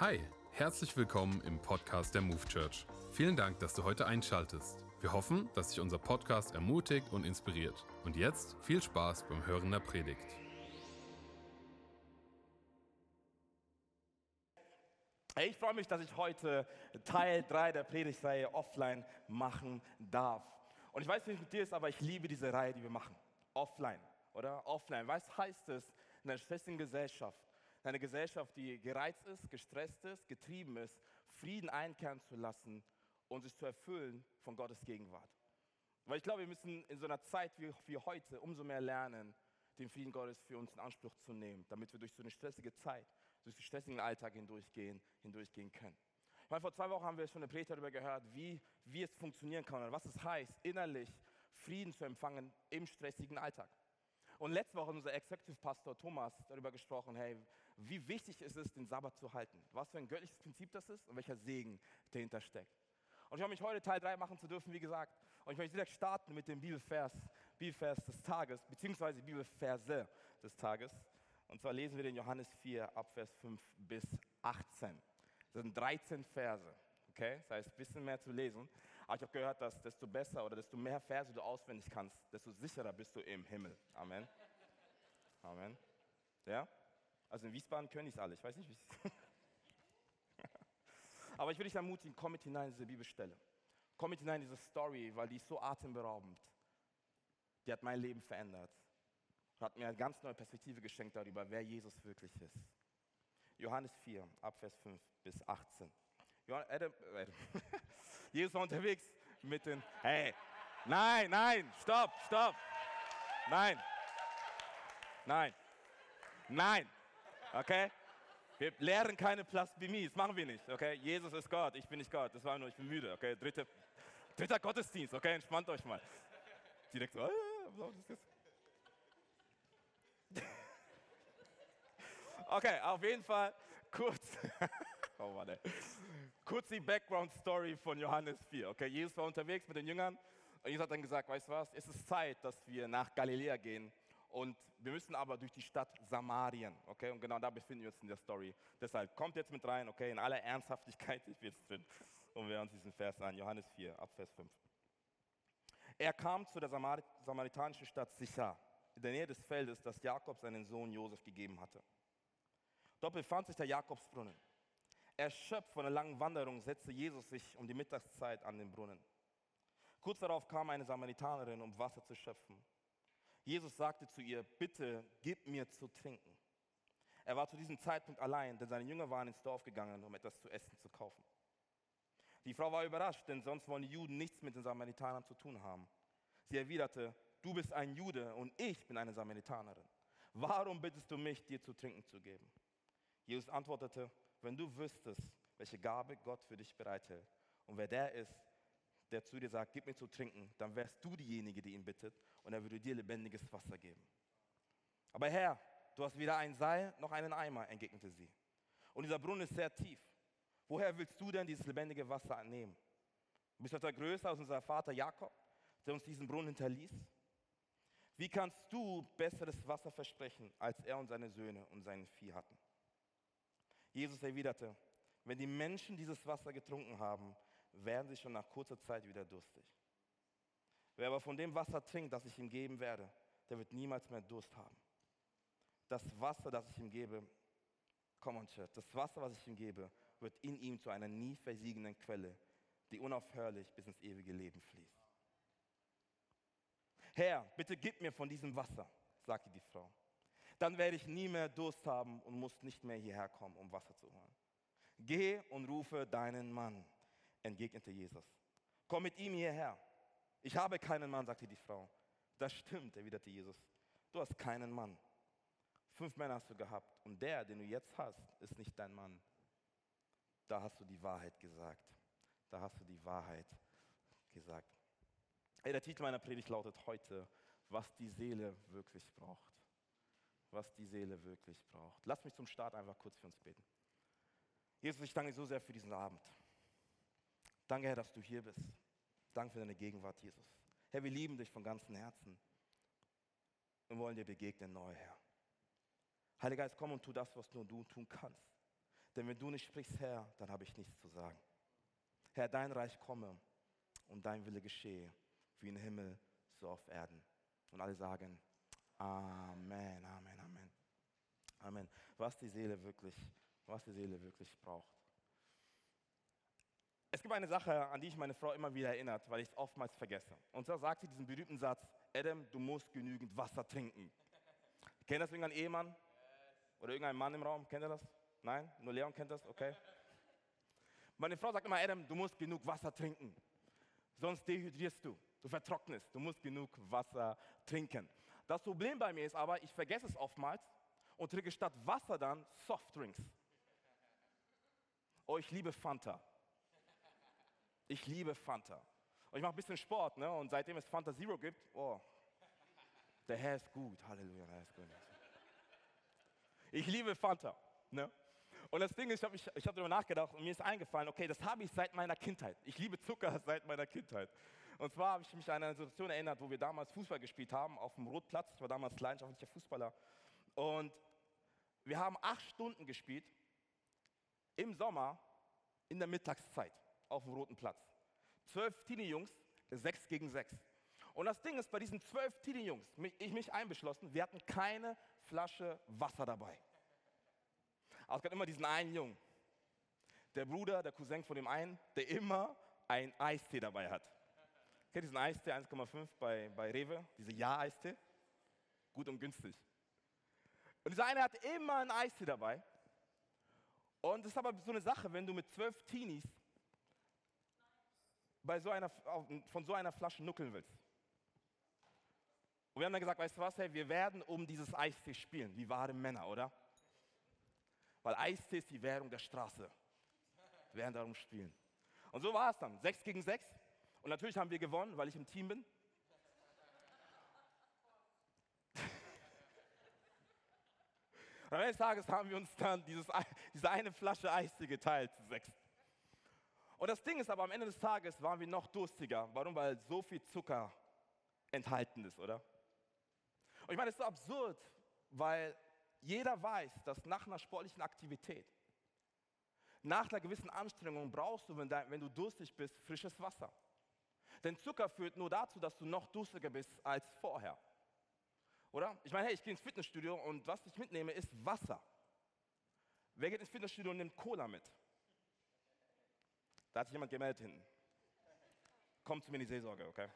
Hi, herzlich willkommen im Podcast der Move Church. Vielen Dank, dass du heute einschaltest. Wir hoffen, dass dich unser Podcast ermutigt und inspiriert. Und jetzt viel Spaß beim Hören der Predigt. Ich freue mich, dass ich heute Teil 3 der Predigtreihe offline machen darf. Und ich weiß nicht, wie es mit dir ist, aber ich liebe diese Reihe, die wir machen. Offline, oder? Offline. Was heißt es in einer stressigen Gesellschaft? Eine Gesellschaft, die gereizt ist, gestresst ist, getrieben ist, Frieden einkehren zu lassen und sich zu erfüllen von Gottes Gegenwart. Weil ich glaube, wir müssen in so einer Zeit wie, wie heute umso mehr lernen, den Frieden Gottes für uns in Anspruch zu nehmen, damit wir durch so eine stressige Zeit, durch den stressigen Alltag hindurchgehen, hindurchgehen können. Weil vor zwei Wochen haben wir schon eine Predigt darüber gehört, wie, wie es funktionieren kann und was es heißt, innerlich Frieden zu empfangen im stressigen Alltag. Und letzte Woche hat unser Executive Pastor Thomas darüber gesprochen, hey, wie wichtig ist es, den Sabbat zu halten. Was für ein göttliches Prinzip das ist und welcher Segen dahinter steckt. Und ich freue mich heute Teil 3 machen zu dürfen, wie gesagt. Und ich möchte direkt starten mit dem Bibelvers, Bibelvers des Tages, beziehungsweise Bibelverse des Tages. Und zwar lesen wir den Johannes 4 ab Vers 5 bis 18. Das sind 13 Verse. Okay? Das heißt, ein bisschen mehr zu lesen. Aber ich habe gehört, dass desto besser oder desto mehr Verse du auswendig kannst, desto sicherer bist du im Himmel. Amen. Amen. Ja? Also in Wiesbaden können die es alle. Ich weiß nicht, wie es Aber ich will dich ermutigen, komm mit hinein in diese Bibelstelle. Komm mit hinein in diese Story, weil die ist so atemberaubend. Die hat mein Leben verändert. Hat mir eine ganz neue Perspektive geschenkt darüber, wer Jesus wirklich ist. Johannes 4, Abvers 5 bis 18. Adam, Adam. Jesus war unterwegs mit den, hey, nein, nein, stopp, stopp, nein, nein, nein, okay? Wir lehren keine Blasphemie, das machen wir nicht, okay? Jesus ist Gott, ich bin nicht Gott, das war nur, ich bin müde, okay? Dritte, dritter Gottesdienst, okay? Entspannt euch mal. Direkt so? Okay, auf jeden Fall kurz. Oh Mann. Kurz die Background-Story von Johannes 4. Okay, Jesus war unterwegs mit den Jüngern und Jesus hat dann gesagt, weißt du was, es ist Zeit, dass wir nach Galiläa gehen und wir müssen aber durch die Stadt Samarien. Okay, und genau da befinden wir uns in der Story. Deshalb kommt jetzt mit rein, okay, in aller Ernsthaftigkeit, ich bin jetzt drin und wir uns diesen Vers an, Johannes 4, ab Vers 5. Er kam zu der Samar samaritanischen Stadt Sichar, in der Nähe des Feldes, das Jakob seinen Sohn Josef gegeben hatte. Dort befand sich der Jakobsbrunnen. Erschöpft von einer langen Wanderung setzte Jesus sich um die Mittagszeit an den Brunnen. Kurz darauf kam eine Samaritanerin, um Wasser zu schöpfen. Jesus sagte zu ihr, bitte gib mir zu trinken. Er war zu diesem Zeitpunkt allein, denn seine Jünger waren ins Dorf gegangen, um etwas zu essen zu kaufen. Die Frau war überrascht, denn sonst wollen die Juden nichts mit den Samaritanern zu tun haben. Sie erwiderte, du bist ein Jude und ich bin eine Samaritanerin. Warum bittest du mich, dir zu trinken zu geben? Jesus antwortete, wenn du wüsstest, welche Gabe Gott für dich bereithält und wer der ist, der zu dir sagt, gib mir zu trinken, dann wärst du diejenige, die ihn bittet und er würde dir lebendiges Wasser geben. Aber Herr, du hast weder ein Seil noch einen Eimer, entgegnete sie. Und dieser Brunnen ist sehr tief. Woher willst du denn dieses lebendige Wasser nehmen? Du bist etwa größer als unser Vater Jakob, der uns diesen Brunnen hinterließ. Wie kannst du besseres Wasser versprechen, als er und seine Söhne und sein Vieh hatten? Jesus erwiderte, wenn die Menschen dieses Wasser getrunken haben, werden sie schon nach kurzer Zeit wieder durstig. Wer aber von dem Wasser trinkt, das ich ihm geben werde, der wird niemals mehr Durst haben. Das Wasser, das ich ihm gebe, komm und Church, das Wasser, was ich ihm gebe, wird in ihm zu einer nie versiegenden Quelle, die unaufhörlich bis ins ewige Leben fließt. Herr, bitte gib mir von diesem Wasser, sagte die Frau. Dann werde ich nie mehr Durst haben und muss nicht mehr hierher kommen, um Wasser zu holen. Geh und rufe deinen Mann, entgegnete Jesus. Komm mit ihm hierher. Ich habe keinen Mann, sagte die Frau. Das stimmt, erwiderte Jesus. Du hast keinen Mann. Fünf Männer hast du gehabt und der, den du jetzt hast, ist nicht dein Mann. Da hast du die Wahrheit gesagt. Da hast du die Wahrheit gesagt. Hey, der Titel meiner Predigt lautet heute, was die Seele wirklich braucht was die Seele wirklich braucht. Lass mich zum Start einfach kurz für uns beten. Jesus, ich danke dir so sehr für diesen Abend. Danke, Herr, dass du hier bist. Danke für deine Gegenwart, Jesus. Herr, wir lieben dich von ganzem Herzen und wollen dir begegnen neu, Herr. Heiliger Geist, komm und tu das, was nur du tun kannst. Denn wenn du nicht sprichst, Herr, dann habe ich nichts zu sagen. Herr, dein Reich komme und dein Wille geschehe, wie im Himmel, so auf Erden. Und alle sagen, Amen, Amen, Amen. Amen. Was die Seele wirklich, was die Seele wirklich braucht. Es gibt eine Sache, an die ich meine Frau immer wieder erinnert, weil ich es oftmals vergesse. Und zwar sagt sie diesen berühmten Satz, Adam, du musst genügend Wasser trinken. Kennt das irgendein Ehemann? Oder irgendein Mann im Raum? Kennt ihr das? Nein? Nur Leon kennt das? Okay. Meine Frau sagt immer, Adam, du musst genug Wasser trinken. Sonst dehydrierst du. Du vertrocknest. Du musst genug Wasser trinken. Das Problem bei mir ist aber, ich vergesse es oftmals und trinke statt Wasser dann Softdrinks. Oh, ich liebe Fanta. Ich liebe Fanta. Und ich mache ein bisschen Sport, ne? Und seitdem es Fanta Zero gibt, oh, der Herr ist gut. Halleluja, der Herr ist gut. Ich liebe Fanta, ne? Und das Ding ist, ich habe ich, ich hab darüber nachgedacht und mir ist eingefallen, okay, das habe ich seit meiner Kindheit. Ich liebe Zucker seit meiner Kindheit. Und zwar habe ich mich an eine Situation erinnert, wo wir damals Fußball gespielt haben auf dem Rotplatz. Ich war damals leidenschaftlicher Fußballer. Und wir haben acht Stunden gespielt im Sommer in der Mittagszeit auf dem Roten Platz. Zwölf Teenie-Jungs, sechs gegen sechs. Und das Ding ist, bei diesen zwölf Teenie-Jungs, ich mich einbeschlossen, wir hatten keine Flasche Wasser dabei. Aber es gab immer diesen einen Jungen, der Bruder, der Cousin von dem einen, der immer ein Eistee dabei hat. Kennt diesen Eistee 1,5 bei, bei Rewe? Diese Ja-Eistee? Gut und günstig. Und dieser eine hat immer ein Eistee dabei. Und das ist aber so eine Sache, wenn du mit zwölf Teenies bei so einer, von so einer Flasche nuckeln willst. Und wir haben dann gesagt, weißt du was, hey, wir werden um dieses Eistee spielen, wie wahre Männer, oder? Weil Eistee ist die Währung der Straße. Wir werden darum spielen. Und so war es dann. Sechs gegen sechs. Und natürlich haben wir gewonnen, weil ich im Team bin. Und am Ende des Tages haben wir uns dann dieses, diese eine Flasche Eistee geteilt, sechs. Und das Ding ist aber, am Ende des Tages waren wir noch durstiger. Warum? Weil so viel Zucker enthalten ist, oder? Und ich meine, es ist so absurd, weil jeder weiß, dass nach einer sportlichen Aktivität, nach einer gewissen Anstrengung brauchst du, wenn, du durstig bist, frisches Wasser. Denn Zucker führt nur dazu, dass du noch durstiger bist als vorher. Oder? Ich meine, hey, ich gehe ins Fitnessstudio und was ich mitnehme, ist Wasser. Wer geht ins Fitnessstudio und nimmt Cola mit? Da hat sich jemand gemeldet hinten. Kommt zu mir in die Seelsorge, okay?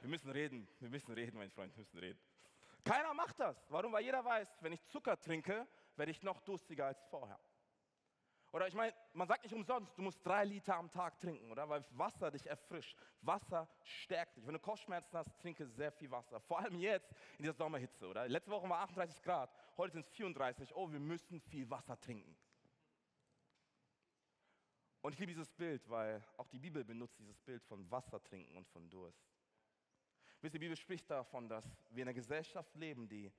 Wir müssen reden, wir müssen reden, mein Freund, wir müssen reden. Keiner macht das. Warum? Weil jeder weiß, wenn ich Zucker trinke, werde ich noch durstiger als vorher. Oder ich meine, man sagt nicht umsonst, du musst drei Liter am Tag trinken, oder? Weil Wasser dich erfrischt. Wasser stärkt dich. Wenn du Kopfschmerzen hast, trinke sehr viel Wasser. Vor allem jetzt in dieser Sommerhitze, oder? Letzte Woche war 38 Grad, heute sind es 34. Oh, wir müssen viel Wasser trinken. Und ich liebe dieses Bild, weil auch die Bibel benutzt dieses Bild von Wasser trinken und von Durst. Wisst ihr, die Bibel spricht davon, dass wir in einer Gesellschaft leben, die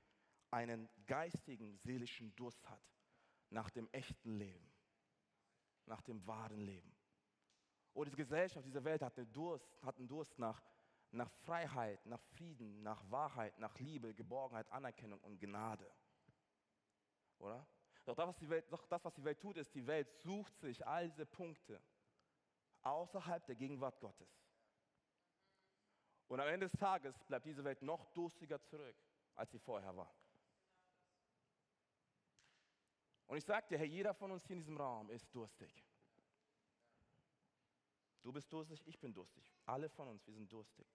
einen geistigen, seelischen Durst hat nach dem echten Leben nach dem wahren Leben. Oh, diese Gesellschaft, diese Welt hat einen Durst, hat einen Durst nach, nach Freiheit, nach Frieden, nach Wahrheit, nach Liebe, Geborgenheit, Anerkennung und Gnade. Oder? Doch das, was die Welt, doch das, was die Welt tut, ist, die Welt sucht sich all diese Punkte außerhalb der Gegenwart Gottes. Und am Ende des Tages bleibt diese Welt noch durstiger zurück, als sie vorher war. Und ich sage dir, Herr, jeder von uns hier in diesem Raum ist durstig. Du bist durstig, ich bin durstig. Alle von uns, wir sind durstig.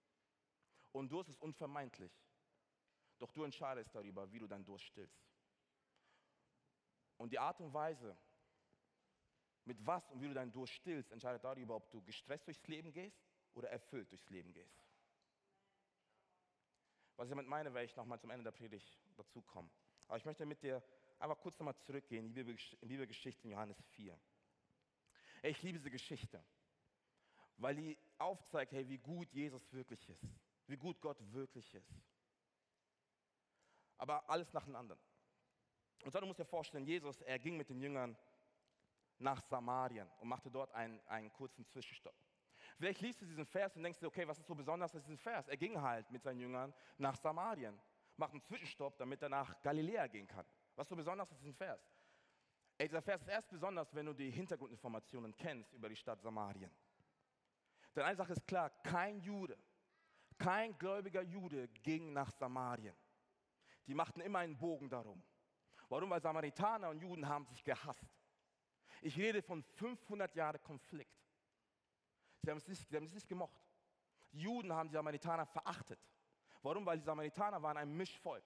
Und Durst ist unvermeidlich. Doch du entscheidest darüber, wie du deinen Durst stillst. Und die Art und Weise, mit was und wie du deinen Durst stillst, entscheidet darüber, ob du gestresst durchs Leben gehst oder erfüllt durchs Leben gehst. Was ich damit meine, werde ich nochmal zum Ende der Predigt dazu kommen. Aber ich möchte mit dir einfach kurz nochmal zurückgehen in die Bibelgeschichte in Johannes 4. Ich liebe diese Geschichte, weil die aufzeigt, hey, wie gut Jesus wirklich ist, wie gut Gott wirklich ist. Aber alles nach dem anderen. Und so, du musst dir vorstellen, Jesus, er ging mit den Jüngern nach Samarien und machte dort einen, einen kurzen Zwischenstopp. Vielleicht liest du diesen Vers und denkst dir, okay, was ist so besonders an diesem Vers? Er ging halt mit seinen Jüngern nach Samarien, macht einen Zwischenstopp, damit er nach Galiläa gehen kann. Was so besonders ist, ist ein Vers. Ey, dieser Vers ist erst besonders, wenn du die Hintergrundinformationen kennst über die Stadt Samarien. Denn eine Sache ist klar, kein Jude, kein gläubiger Jude ging nach Samarien. Die machten immer einen Bogen darum. Warum? Weil Samaritaner und Juden haben sich gehasst. Ich rede von 500 Jahren Konflikt. Sie haben, es nicht, sie haben es nicht gemocht. Die Juden haben die Samaritaner verachtet. Warum? Weil die Samaritaner waren ein Mischvolk.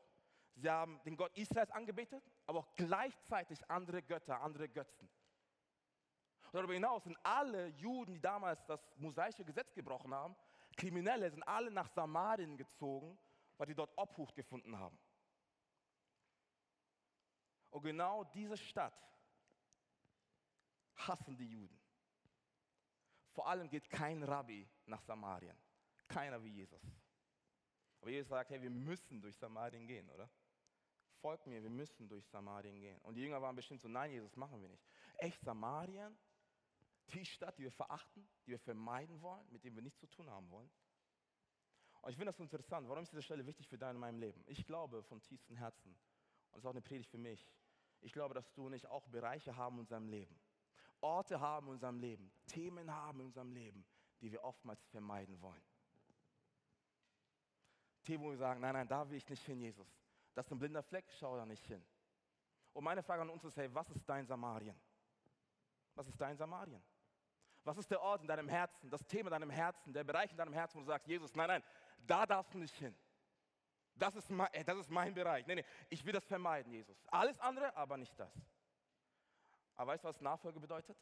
Sie haben den Gott Israels angebetet, aber auch gleichzeitig andere Götter, andere Götzen. Und darüber hinaus sind alle Juden, die damals das mosaische Gesetz gebrochen haben, Kriminelle, sind alle nach Samarien gezogen, weil die dort Obhut gefunden haben. Und genau diese Stadt hassen die Juden. Vor allem geht kein Rabbi nach Samarien. Keiner wie Jesus. Aber Jesus sagt, hey, wir müssen durch Samarien gehen, oder? Folgt mir, wir müssen durch Samarien gehen. Und die Jünger waren bestimmt so, nein, Jesus, machen wir nicht. Echt, Samarien? Die Stadt, die wir verachten, die wir vermeiden wollen, mit dem wir nichts zu tun haben wollen? Und ich finde das so interessant. Warum ist diese Stelle wichtig für dein und meinem Leben? Ich glaube von tiefstem Herzen, und das ist auch eine Predigt für mich, ich glaube, dass du nicht auch Bereiche haben in unserem Leben, Orte haben in unserem Leben, Themen haben in unserem Leben, die wir oftmals vermeiden wollen. Themen, wo wir sagen, nein, nein, da will ich nicht hin, Jesus. Das ist ein blinder Fleck, schau da nicht hin. Und meine Frage an uns ist, hey, was ist dein Samarien? Was ist dein Samarien? Was ist der Ort in deinem Herzen, das Thema in deinem Herzen, der Bereich in deinem Herzen, wo du sagst, Jesus, nein, nein, da darfst du nicht hin. Das ist, mein, das ist mein Bereich. Nee, nee, ich will das vermeiden, Jesus. Alles andere, aber nicht das. Aber weißt du, was Nachfolge bedeutet?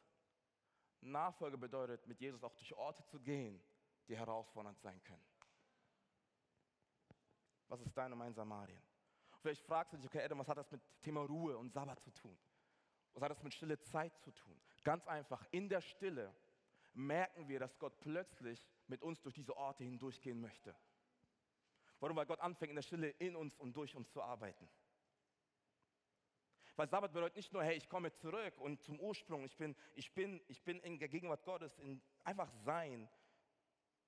Nachfolge bedeutet, mit Jesus auch durch Orte zu gehen, die herausfordernd sein können. Was ist dein und mein Samarien? Vielleicht fragst du dich, okay, Adam, was hat das mit Thema Ruhe und Sabbat zu tun? Was hat das mit stille Zeit zu tun? Ganz einfach, in der Stille merken wir, dass Gott plötzlich mit uns durch diese Orte hindurchgehen möchte. Warum? Weil Gott anfängt in der Stille in uns und durch uns zu arbeiten. Weil Sabbat bedeutet nicht nur, hey, ich komme zurück und zum Ursprung, ich bin, ich bin, ich bin in der Gegenwart Gottes, in einfach sein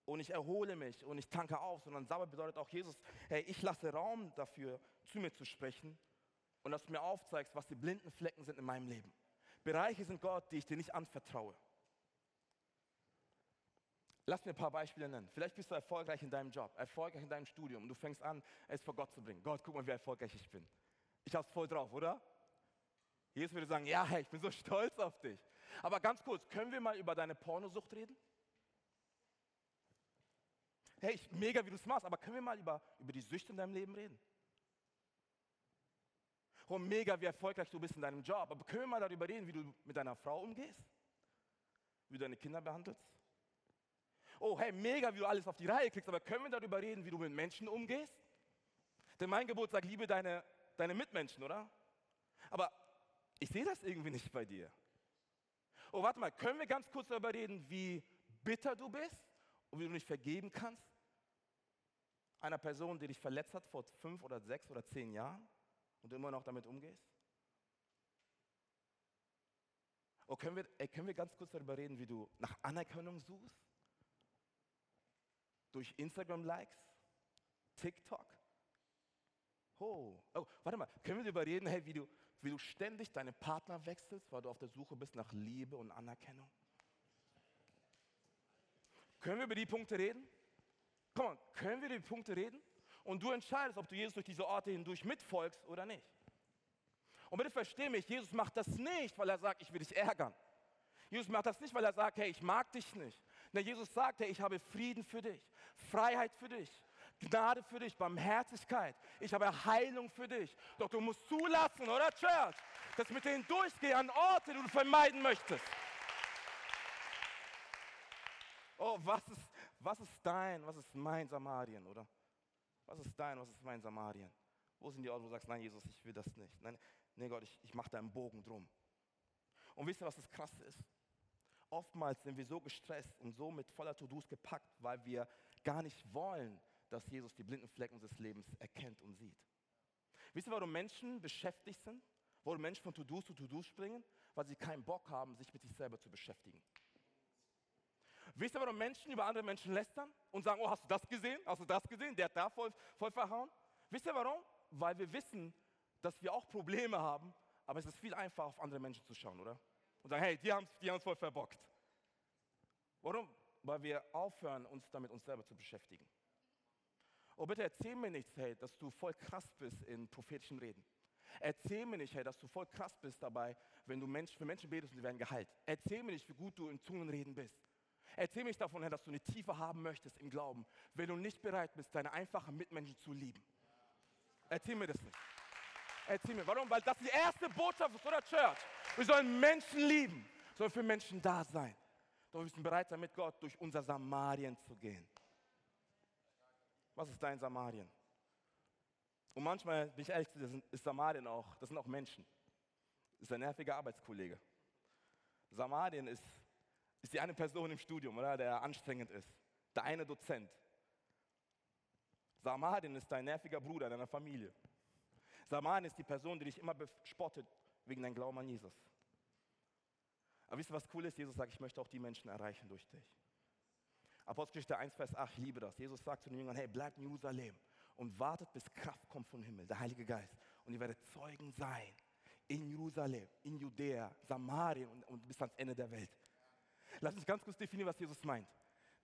und ich erhole mich und ich tanke auf, sondern Sabbat bedeutet auch, Jesus, hey, ich lasse Raum dafür, zu mir zu sprechen und dass du mir aufzeigst, was die blinden Flecken sind in meinem Leben. Bereiche sind Gott, die ich dir nicht anvertraue. Lass mir ein paar Beispiele nennen. Vielleicht bist du erfolgreich in deinem Job, erfolgreich in deinem Studium und du fängst an, es vor Gott zu bringen. Gott, guck mal, wie erfolgreich ich bin. Ich hab's voll drauf, oder? Jesus würde sagen, ja, hey, ich bin so stolz auf dich. Aber ganz kurz, können wir mal über deine Pornosucht reden? Hey, mega, wie du es machst, aber können wir mal über, über die Süchte in deinem Leben reden? Oh, mega, wie erfolgreich du bist in deinem Job, aber können wir mal darüber reden, wie du mit deiner Frau umgehst? Wie du deine Kinder behandelst? Oh, hey, mega, wie du alles auf die Reihe kriegst, aber können wir darüber reden, wie du mit Menschen umgehst? Denn mein Gebot sagt, liebe deine, deine Mitmenschen, oder? Aber ich sehe das irgendwie nicht bei dir. Oh, warte mal, können wir ganz kurz darüber reden, wie bitter du bist und wie du nicht vergeben kannst? Einer Person, die dich verletzt hat vor fünf oder sechs oder zehn Jahren und du immer noch damit umgehst? Oh, können wir, ey, können wir ganz kurz darüber reden, wie du nach Anerkennung suchst? Durch Instagram-Likes? TikTok? Oh, oh, warte mal, können wir darüber reden, hey, wie du, wie du ständig deinen Partner wechselst, weil du auf der Suche bist nach Liebe und Anerkennung? Können wir über die Punkte reden? Komm können wir über die Punkte reden? Und du entscheidest, ob du Jesus durch diese Orte hindurch mitfolgst oder nicht. Und bitte versteh mich, Jesus macht das nicht, weil er sagt, ich will dich ärgern. Jesus macht das nicht, weil er sagt, hey, ich mag dich nicht. Denn Jesus sagt, hey, ich habe Frieden für dich, Freiheit für dich, Gnade für dich, Barmherzigkeit. Ich habe Heilung für dich. Doch du musst zulassen, oder Church, dass mit denen durchgehe an Orte, die du vermeiden möchtest. Oh, was ist, was ist dein, was ist mein Samarien, oder? Was ist dein, was ist mein Samarien? Wo sind die Orte, wo du sagst, nein, Jesus, ich will das nicht. Nein, nee, Gott, ich, ich mache da einen Bogen drum. Und wisst ihr, was das Krasse ist? Oftmals sind wir so gestresst und so mit voller To-Dos gepackt, weil wir gar nicht wollen, dass Jesus die blinden Flecken unseres Lebens erkennt und sieht. Wisst ihr, warum Menschen beschäftigt sind? Warum Menschen von To-Dos zu To-Dos springen? Weil sie keinen Bock haben, sich mit sich selber zu beschäftigen. Wisst ihr, warum Menschen über andere Menschen lästern und sagen, oh, hast du das gesehen? Hast du das gesehen? Der hat da voll, voll verhauen. Wisst ihr warum? Weil wir wissen, dass wir auch Probleme haben, aber es ist viel einfacher, auf andere Menschen zu schauen, oder? Und sagen, hey, die haben es die voll verbockt. Warum? Weil wir aufhören, uns damit uns selber zu beschäftigen. Oh, bitte erzähl mir nicht, hey, dass du voll krass bist in prophetischen Reden. Erzähl mir nicht, hey, dass du voll krass bist dabei, wenn du Mensch, für Menschen betest und sie werden geheilt. Erzähl mir nicht, wie gut du in Zungenreden bist. Erzähl mir nicht davon, Herr, dass du eine Tiefe haben möchtest im Glauben, wenn du nicht bereit bist, deine einfachen Mitmenschen zu lieben. Erzähl mir das nicht. Erzähl mir. Warum? Weil das die erste Botschaft ist, oder Church? Wir sollen Menschen lieben, sollen für Menschen da sein. Doch wir müssen bereit sein, mit Gott durch unser Samarien zu gehen. Was ist dein Samarien? Und manchmal, bin ich ehrlich, ist Samarien auch, das sind auch Menschen. Das ist ein nerviger Arbeitskollege. Samarien ist, ist die eine Person im Studium, oder, der anstrengend ist. Der eine Dozent. Samarien ist dein nerviger Bruder deiner Familie. Samarien ist die Person, die dich immer bespottet wegen deinem Glauben an Jesus. Aber wisst ihr, was cool ist? Jesus sagt, ich möchte auch die Menschen erreichen durch dich. Apostelgeschichte 1, Vers 8, ich liebe das. Jesus sagt zu den Jüngern, hey, bleibt in Jerusalem und wartet, bis Kraft kommt vom Himmel, der Heilige Geist. Und ihr werdet Zeugen sein in Jerusalem, in Judäa, Samarien und, und bis ans Ende der Welt. Lass uns ganz kurz definieren, was Jesus meint.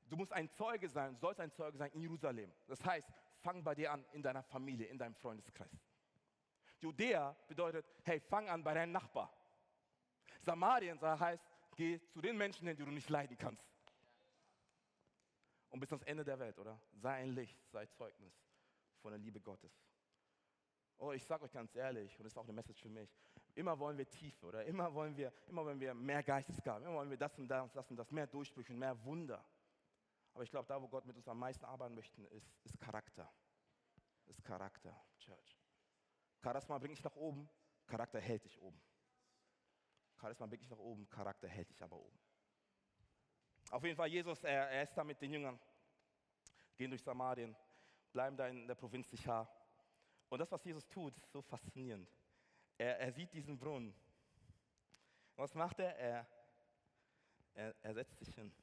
Du musst ein Zeuge sein, sollst ein Zeuge sein in Jerusalem. Das heißt, fang bei dir an, in deiner Familie, in deinem Freundeskreis. Judäa bedeutet, hey, fang an bei deinem Nachbar. Samarien heißt, geh zu den Menschen die du nicht leiden kannst. Und bis ans Ende der Welt, oder? Sei ein Licht, sei Zeugnis von der Liebe Gottes. Oh, ich sage euch ganz ehrlich, und das ist auch eine Message für mich, immer wollen wir Tiefe, oder? Immer wollen wir, immer wollen wir mehr Geistesgaben, immer wollen wir das und das das und das, mehr Durchbrüche und mehr Wunder. Aber ich glaube, da, wo Gott mit uns am meisten arbeiten möchte, ist, ist Charakter. Ist Charakter, Church. Charisma bringt dich nach oben, Charakter hält dich oben. Charisma bringt dich nach oben, Charakter hält dich aber oben. Auf jeden Fall, Jesus, er, er ist da mit den Jüngern, gehen durch Samarien, bleiben da in der Provinz Sichar. Und das, was Jesus tut, ist so faszinierend. Er, er sieht diesen Brunnen. Was macht er? Er, er? er setzt sich hin.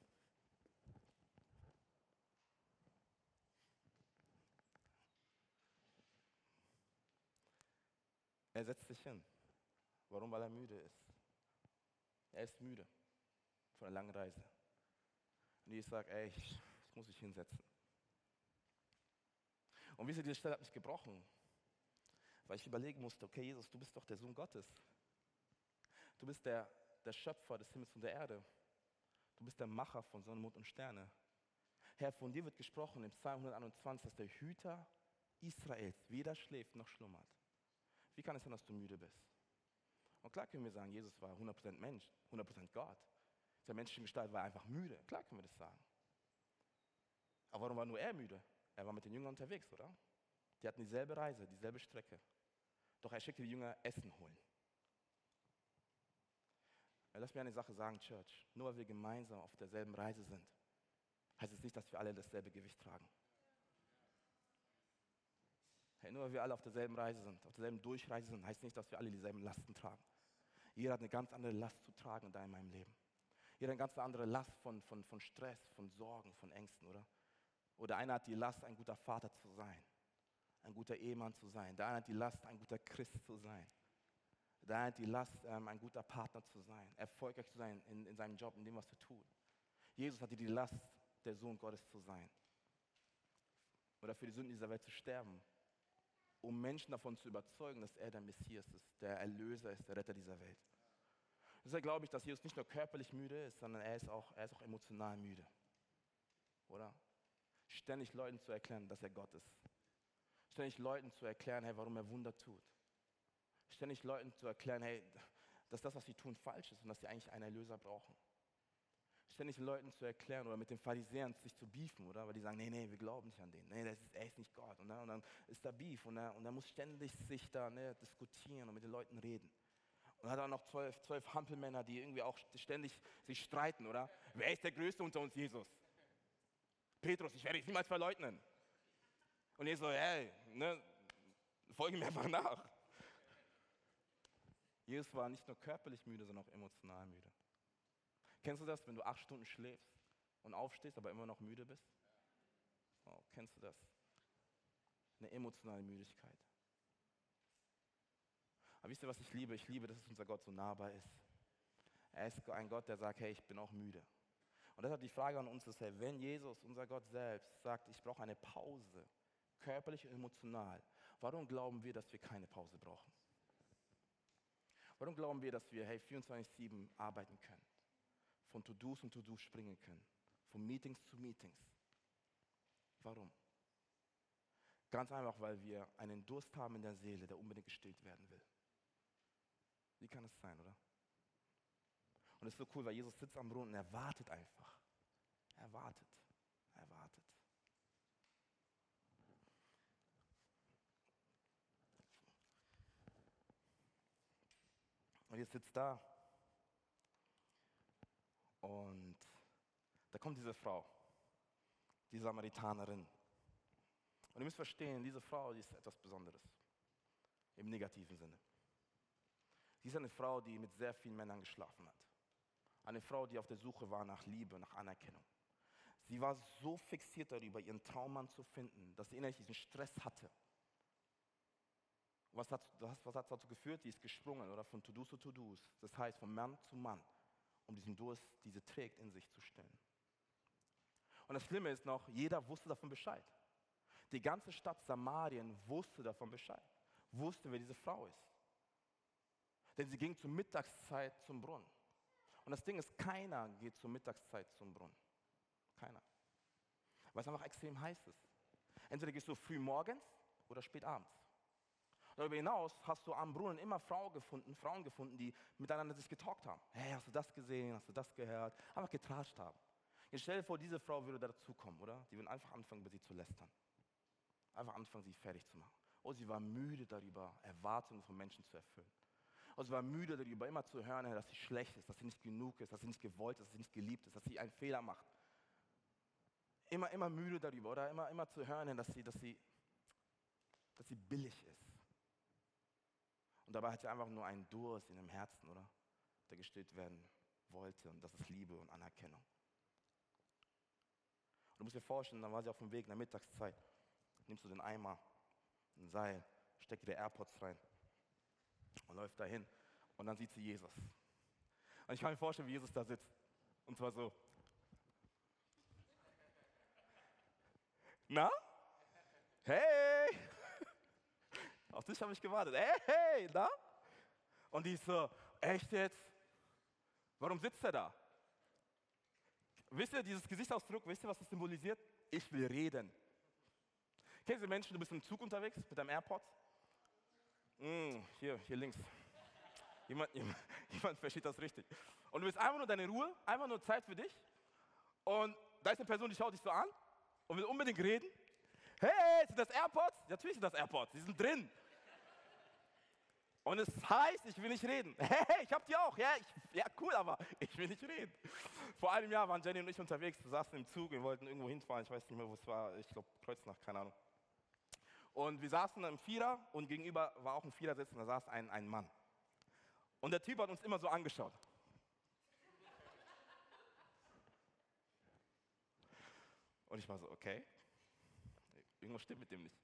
Er setzt sich hin. Warum? Weil er müde ist. Er ist müde von einer langen Reise. Und ich sage, ey, ich, ich muss mich hinsetzen. Und wisst ihr, diese Stelle hat mich gebrochen, weil ich überlegen musste, okay, Jesus, du bist doch der Sohn Gottes. Du bist der, der Schöpfer des Himmels und der Erde. Du bist der Macher von Sonne, Mond und Sterne. Herr, von dir wird gesprochen im Psalm 121, dass der Hüter Israels weder schläft noch schlummert. Wie kann es sein, dass du müde bist? Und klar können wir sagen, Jesus war 100% Mensch, 100% Gott. Seine menschliche Gestalt war einfach müde. Klar können wir das sagen. Aber warum war nur er müde? Er war mit den Jüngern unterwegs, oder? Die hatten dieselbe Reise, dieselbe Strecke. Doch er schickte die Jünger Essen holen. Lass mir eine Sache sagen, Church. Nur weil wir gemeinsam auf derselben Reise sind, heißt es nicht, dass wir alle dasselbe Gewicht tragen. Hey, nur weil wir alle auf derselben Reise sind, auf derselben Durchreise sind, heißt nicht, dass wir alle dieselben Lasten tragen. Jeder hat eine ganz andere Last zu tragen in deinem Leben. Jeder hat eine ganz andere Last von, von, von Stress, von Sorgen, von Ängsten, oder? Oder einer hat die Last, ein guter Vater zu sein, ein guter Ehemann zu sein. Der eine hat die Last, ein guter Christ zu sein. Der eine hat die Last, ähm, ein guter Partner zu sein, erfolgreich zu sein in, in seinem Job, in dem, was er tut. Jesus hatte die Last, der Sohn Gottes zu sein. Oder für die Sünden dieser Welt zu sterben, um Menschen davon zu überzeugen, dass er der Messias ist, der Erlöser ist, der Retter dieser Welt. Deshalb glaube ich, dass Jesus nicht nur körperlich müde ist, sondern er ist auch, er ist auch emotional müde. Oder? Ständig Leuten zu erklären, dass er Gott ist. Ständig Leuten zu erklären, hey, warum er Wunder tut. Ständig Leuten zu erklären, hey, dass das, was sie tun, falsch ist und dass sie eigentlich einen Erlöser brauchen. Ständig Leuten zu erklären oder mit den Pharisäern sich zu beefen, oder? Weil die sagen, nee, nee, wir glauben nicht an den. Nee, das ist, er ist nicht Gott. Und dann, dann ist da Beef und er, und er muss ständig sich da ne, diskutieren und mit den Leuten reden. Und hat auch noch zwölf, zwölf Hampelmänner, die irgendwie auch ständig sich streiten, oder? Wer ist der Größte unter uns, Jesus? Petrus, ich werde dich niemals verleugnen. Und er so, hey, ne, folge mir einfach nach. Jesus war nicht nur körperlich müde, sondern auch emotional müde. Kennst du das, wenn du acht Stunden schläfst und aufstehst, aber immer noch müde bist? Oh, kennst du das? Eine emotionale Müdigkeit. Aber wisst ihr, was ich liebe? Ich liebe, dass unser Gott so nahbar ist. Er ist ein Gott, der sagt, hey, ich bin auch müde. Und deshalb die Frage an uns ist, hey, wenn Jesus, unser Gott selbst, sagt, ich brauche eine Pause, körperlich und emotional, warum glauben wir, dass wir keine Pause brauchen? Warum glauben wir, dass wir hey, 24-7 arbeiten können? Von To-Dos und To-Dos springen können? Von Meetings zu Meetings? Warum? Ganz einfach, weil wir einen Durst haben in der Seele, der unbedingt gestillt werden will. Wie kann es sein, oder? Und es ist so cool, weil Jesus sitzt am Brunnen und er wartet einfach. Er wartet. Er wartet. Und jetzt sitzt da. Und da kommt diese Frau, die Samaritanerin. Und ihr müsst verstehen, diese Frau, die ist etwas Besonderes. Im negativen Sinne. Sie ist eine Frau, die mit sehr vielen Männern geschlafen hat. Eine Frau, die auf der Suche war nach Liebe, nach Anerkennung. Sie war so fixiert darüber, ihren Traummann zu finden, dass sie innerlich diesen Stress hatte. Was hat, was hat dazu geführt? Die ist gesprungen oder von To-Dos zu To-Dos. Das heißt, von Mann zu Mann, um diesen Durst, diese trägt, in sich zu stellen. Und das Schlimme ist noch, jeder wusste davon Bescheid. Die ganze Stadt Samarien wusste davon Bescheid, wusste, wer diese Frau ist. Denn sie ging zur Mittagszeit zum Brunnen. Und das Ding ist, keiner geht zur Mittagszeit zum Brunnen. Keiner. Weil es einfach extrem heiß ist. Entweder gehst du früh morgens oder spät abends. Darüber hinaus hast du am Brunnen immer Frauen gefunden, Frauen gefunden, die miteinander sich getalkt haben. Hey, hast du das gesehen? Hast du das gehört? Einfach getratscht haben. Jetzt stell dir vor, diese Frau würde dazukommen, oder? Die würden einfach anfangen, über sie zu lästern. Einfach anfangen, sie fertig zu machen. Oh, sie war müde darüber, Erwartungen von Menschen zu erfüllen. Und sie war müde darüber, immer zu hören, dass sie schlecht ist, dass sie nicht genug ist, dass sie nicht gewollt ist, dass sie nicht geliebt ist, dass sie einen Fehler macht. Immer, immer müde darüber, oder? Immer, immer zu hören, dass sie, dass, sie, dass sie billig ist. Und dabei hat sie einfach nur einen Durst in dem Herzen, oder? Der gestillt werden wollte. Und das ist Liebe und Anerkennung. Und du musst dir vorstellen, dann war sie auf dem Weg in der Mittagszeit. Nimmst du den Eimer, ein Seil, steckst dir AirPods rein und läuft dahin. Und dann sieht sie Jesus. Und ich kann mir vorstellen, wie Jesus da sitzt. Und zwar so. Na? Hey! Auf dich habe ich gewartet. Hey, hey, na? Und die ist so, echt jetzt? Warum sitzt er da? Wisst ihr, dieses Gesichtsausdruck, wisst ihr, was das symbolisiert? Ich will reden. Kennst du Menschen, du bist im Zug unterwegs mit deinem AirPods? Mm, hier, hier links. Jemand, jemand, jemand versteht das richtig. Und du willst einfach nur deine Ruhe, einfach nur Zeit für dich. Und da ist eine Person, die schaut dich so an und will unbedingt reden. Hey, sind das AirPods? Natürlich sind das AirPods, die sind drin. Und es heißt, ich will nicht reden. Hey, ich hab die auch. Ja, ich, ja, cool, aber ich will nicht reden. Vor einem Jahr waren Jenny und ich unterwegs, wir saßen im Zug, wir wollten irgendwo hinfahren, ich weiß nicht mehr, wo es war, ich glaube Kreuznach, keine Ahnung. Und wir saßen im Vierer und gegenüber war auch ein Vierersitz und da saß ein, ein Mann. Und der Typ hat uns immer so angeschaut. Und ich war so, okay, irgendwas stimmt mit dem nicht.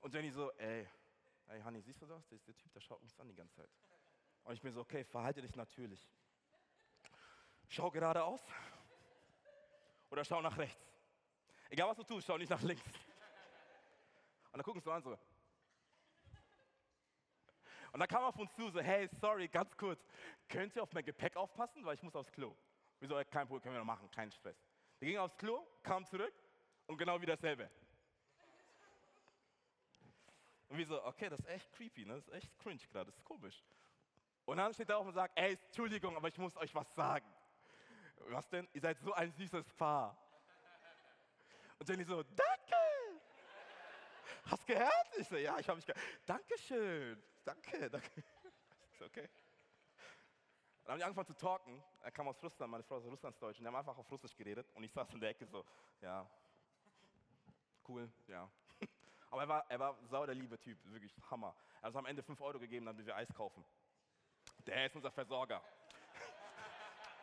Und Jenny so, ey, ey Hanni, siehst du das? Das ist der Typ, der schaut uns an die ganze Zeit. Und ich bin so, okay, verhalte dich natürlich. Schau geradeaus oder schau nach rechts. Egal was du tust, schau nicht nach links. Und dann gucken sie an so. Und dann kam auf uns zu, so, hey, sorry, ganz kurz, könnt ihr auf mein Gepäck aufpassen, weil ich muss aufs Klo. Wieso, kein Problem, können wir noch machen, kein Stress. Der ging aufs Klo, kam zurück und genau wie dasselbe. Und wir so, okay, das ist echt creepy, ne? das ist echt cringe gerade, das ist komisch. Und dann steht er auf und sagt, ey, Entschuldigung, aber ich muss euch was sagen. Was denn? Ihr seid so ein süßes Paar. Und Jenny so, danke! Hast gehört? Ich so, ja, ich habe mich gehört. Dankeschön. Danke, danke. Ist okay. Dann haben die angefangen zu talken. Er kam aus Russland, meine Frau ist Russlandsdeutsch. Und die haben einfach auf Russisch geredet. Und ich saß in der Ecke so, ja, cool, ja. Aber er war, er war sau der liebe Typ, wirklich Hammer. Er hat uns am Ende 5 Euro gegeben, damit wir Eis kaufen. Der Herr ist unser Versorger.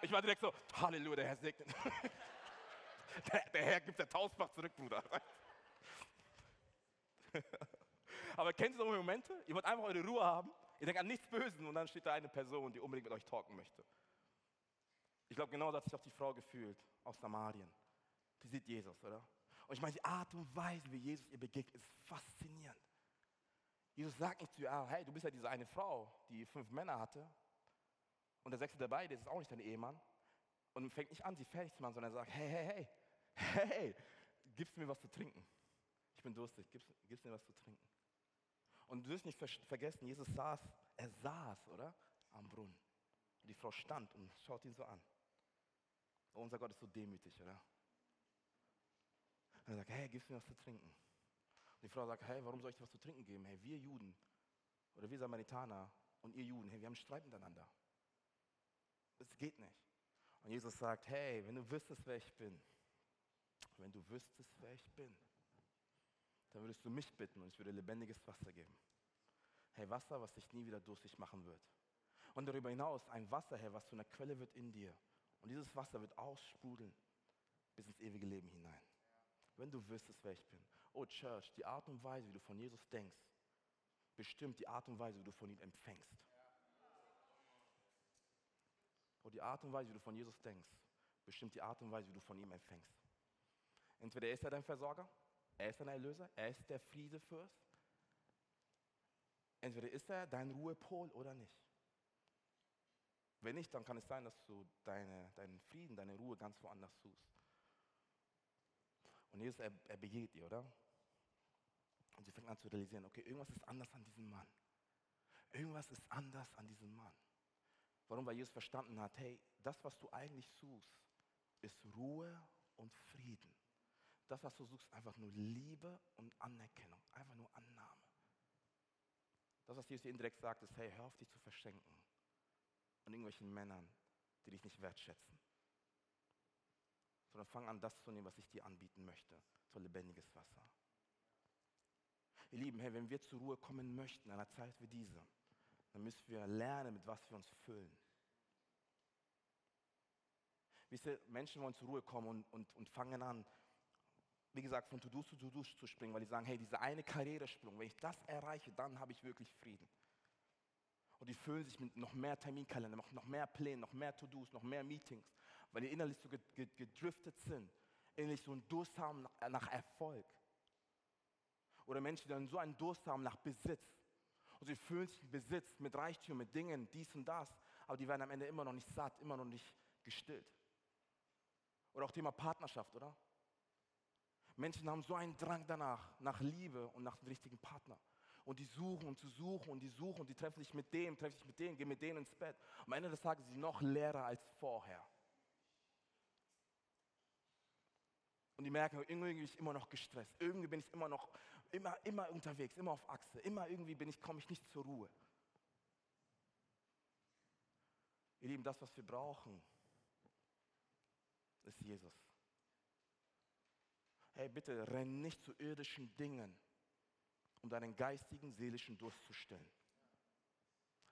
Ich war direkt so, Halleluja, der Herr segnet. Der, der Herr gibt der tausendfach zurück, Bruder. Aber kennt ihr so Momente? Ihr wollt einfach eure Ruhe haben, Ihr denkt an nichts Böses und dann steht da eine Person, die unbedingt mit euch talken möchte. Ich glaube, genau das hat sich auch die Frau gefühlt aus Samarien. Die sieht Jesus, oder? Und ich meine, die Art und Weise, wie Jesus ihr begegnet, ist faszinierend. Jesus sagt nicht zu ihr, ah, hey, du bist ja diese eine Frau, die fünf Männer hatte. Und der sechste dabei, der ist auch nicht dein Ehemann. Und fängt nicht an, sie fertig zu machen, sondern er sagt, hey, hey, hey, hey, gibst mir was zu trinken? Ich bin durstig, gibst, gibst mir was zu trinken? Und du wirst nicht vergessen, Jesus saß, er saß, oder? Am Brunnen. Und die Frau stand und schaut ihn so an. Oh, unser Gott ist so demütig, oder? Und er sagt, hey, gibst mir was zu trinken? Und die Frau sagt, hey, warum soll ich dir was zu trinken geben? Hey, wir Juden oder wir Samaritaner und ihr Juden, hey, wir haben Streit miteinander. Das geht nicht. Und Jesus sagt, hey, wenn du wüsstest, wer ich bin, wenn du wüsstest, wer ich bin, dann würdest du mich bitten und ich würde lebendiges Wasser geben. Hey, Wasser, was dich nie wieder durstig machen wird. Und darüber hinaus ein Wasser, Herr, was zu einer Quelle wird in dir. Und dieses Wasser wird aussprudeln bis ins ewige Leben hinein. Wenn du wüsstest, wer ich bin. Oh Church, die Art und Weise, wie du von Jesus denkst, bestimmt die Art und Weise, wie du von ihm empfängst. Oh, die Art und Weise, wie du von Jesus denkst, bestimmt die Art und Weise, wie du von ihm empfängst. Entweder ist er dein Versorger, er ist dein Erlöser, er ist der Friedefürst. Entweder ist er dein Ruhepol oder nicht. Wenn nicht, dann kann es sein, dass du deine, deinen Frieden, deine Ruhe ganz woanders suchst. Und Jesus, er, er begegnet ihr, oder? Und sie fängt an zu realisieren, okay, irgendwas ist anders an diesem Mann. Irgendwas ist anders an diesem Mann. Warum? Weil Jesus verstanden hat, hey, das, was du eigentlich suchst, ist Ruhe und Frieden. Das, was du suchst, einfach nur Liebe und Anerkennung, einfach nur Annahme. Das, was Jesus dir indirekt sagt, ist, hey, hör auf dich zu verschenken an irgendwelchen Männern, die dich nicht wertschätzen. Sondern fang an, das zu nehmen, was ich dir anbieten möchte, so lebendiges Wasser. Ihr Lieben, hey, wenn wir zur Ruhe kommen möchten, in einer Zeit wie diese, dann müssen wir lernen, mit was wir uns füllen. Wisst ihr, Menschen wollen zur Ruhe kommen und, und, und fangen an, wie gesagt, von To-Do zu To-Do zu springen, weil die sagen, hey, diese eine Karrieresprung, wenn ich das erreiche, dann habe ich wirklich Frieden. Und die füllen sich mit noch mehr Terminkalender, noch mehr Plänen, noch mehr To-Dos, noch mehr Meetings, weil die innerlich so gedriftet sind, innerlich so einen Durst haben nach, nach Erfolg. Oder Menschen, die dann so einen Durst haben nach Besitz. Und sie füllen sich mit Besitz, mit Reichtum, mit Dingen, dies und das, aber die werden am Ende immer noch nicht satt, immer noch nicht gestillt. Oder auch Thema Partnerschaft, oder? Menschen haben so einen Drang danach, nach Liebe und nach dem richtigen Partner. Und die suchen und zu suchen und die suchen und die treffen sich mit dem, treffen sich mit denen, gehen mit denen ins Bett. Am Ende des Tages sind sie noch leerer als vorher. Und die merken, irgendwie bin ich immer noch gestresst. Irgendwie bin ich immer noch, immer, immer unterwegs, immer auf Achse. Immer irgendwie bin ich, komme ich nicht zur Ruhe. Ihr Lieben, das, was wir brauchen, ist Jesus. Hey, bitte renn nicht zu irdischen Dingen, um deinen geistigen, seelischen Durst zu stillen.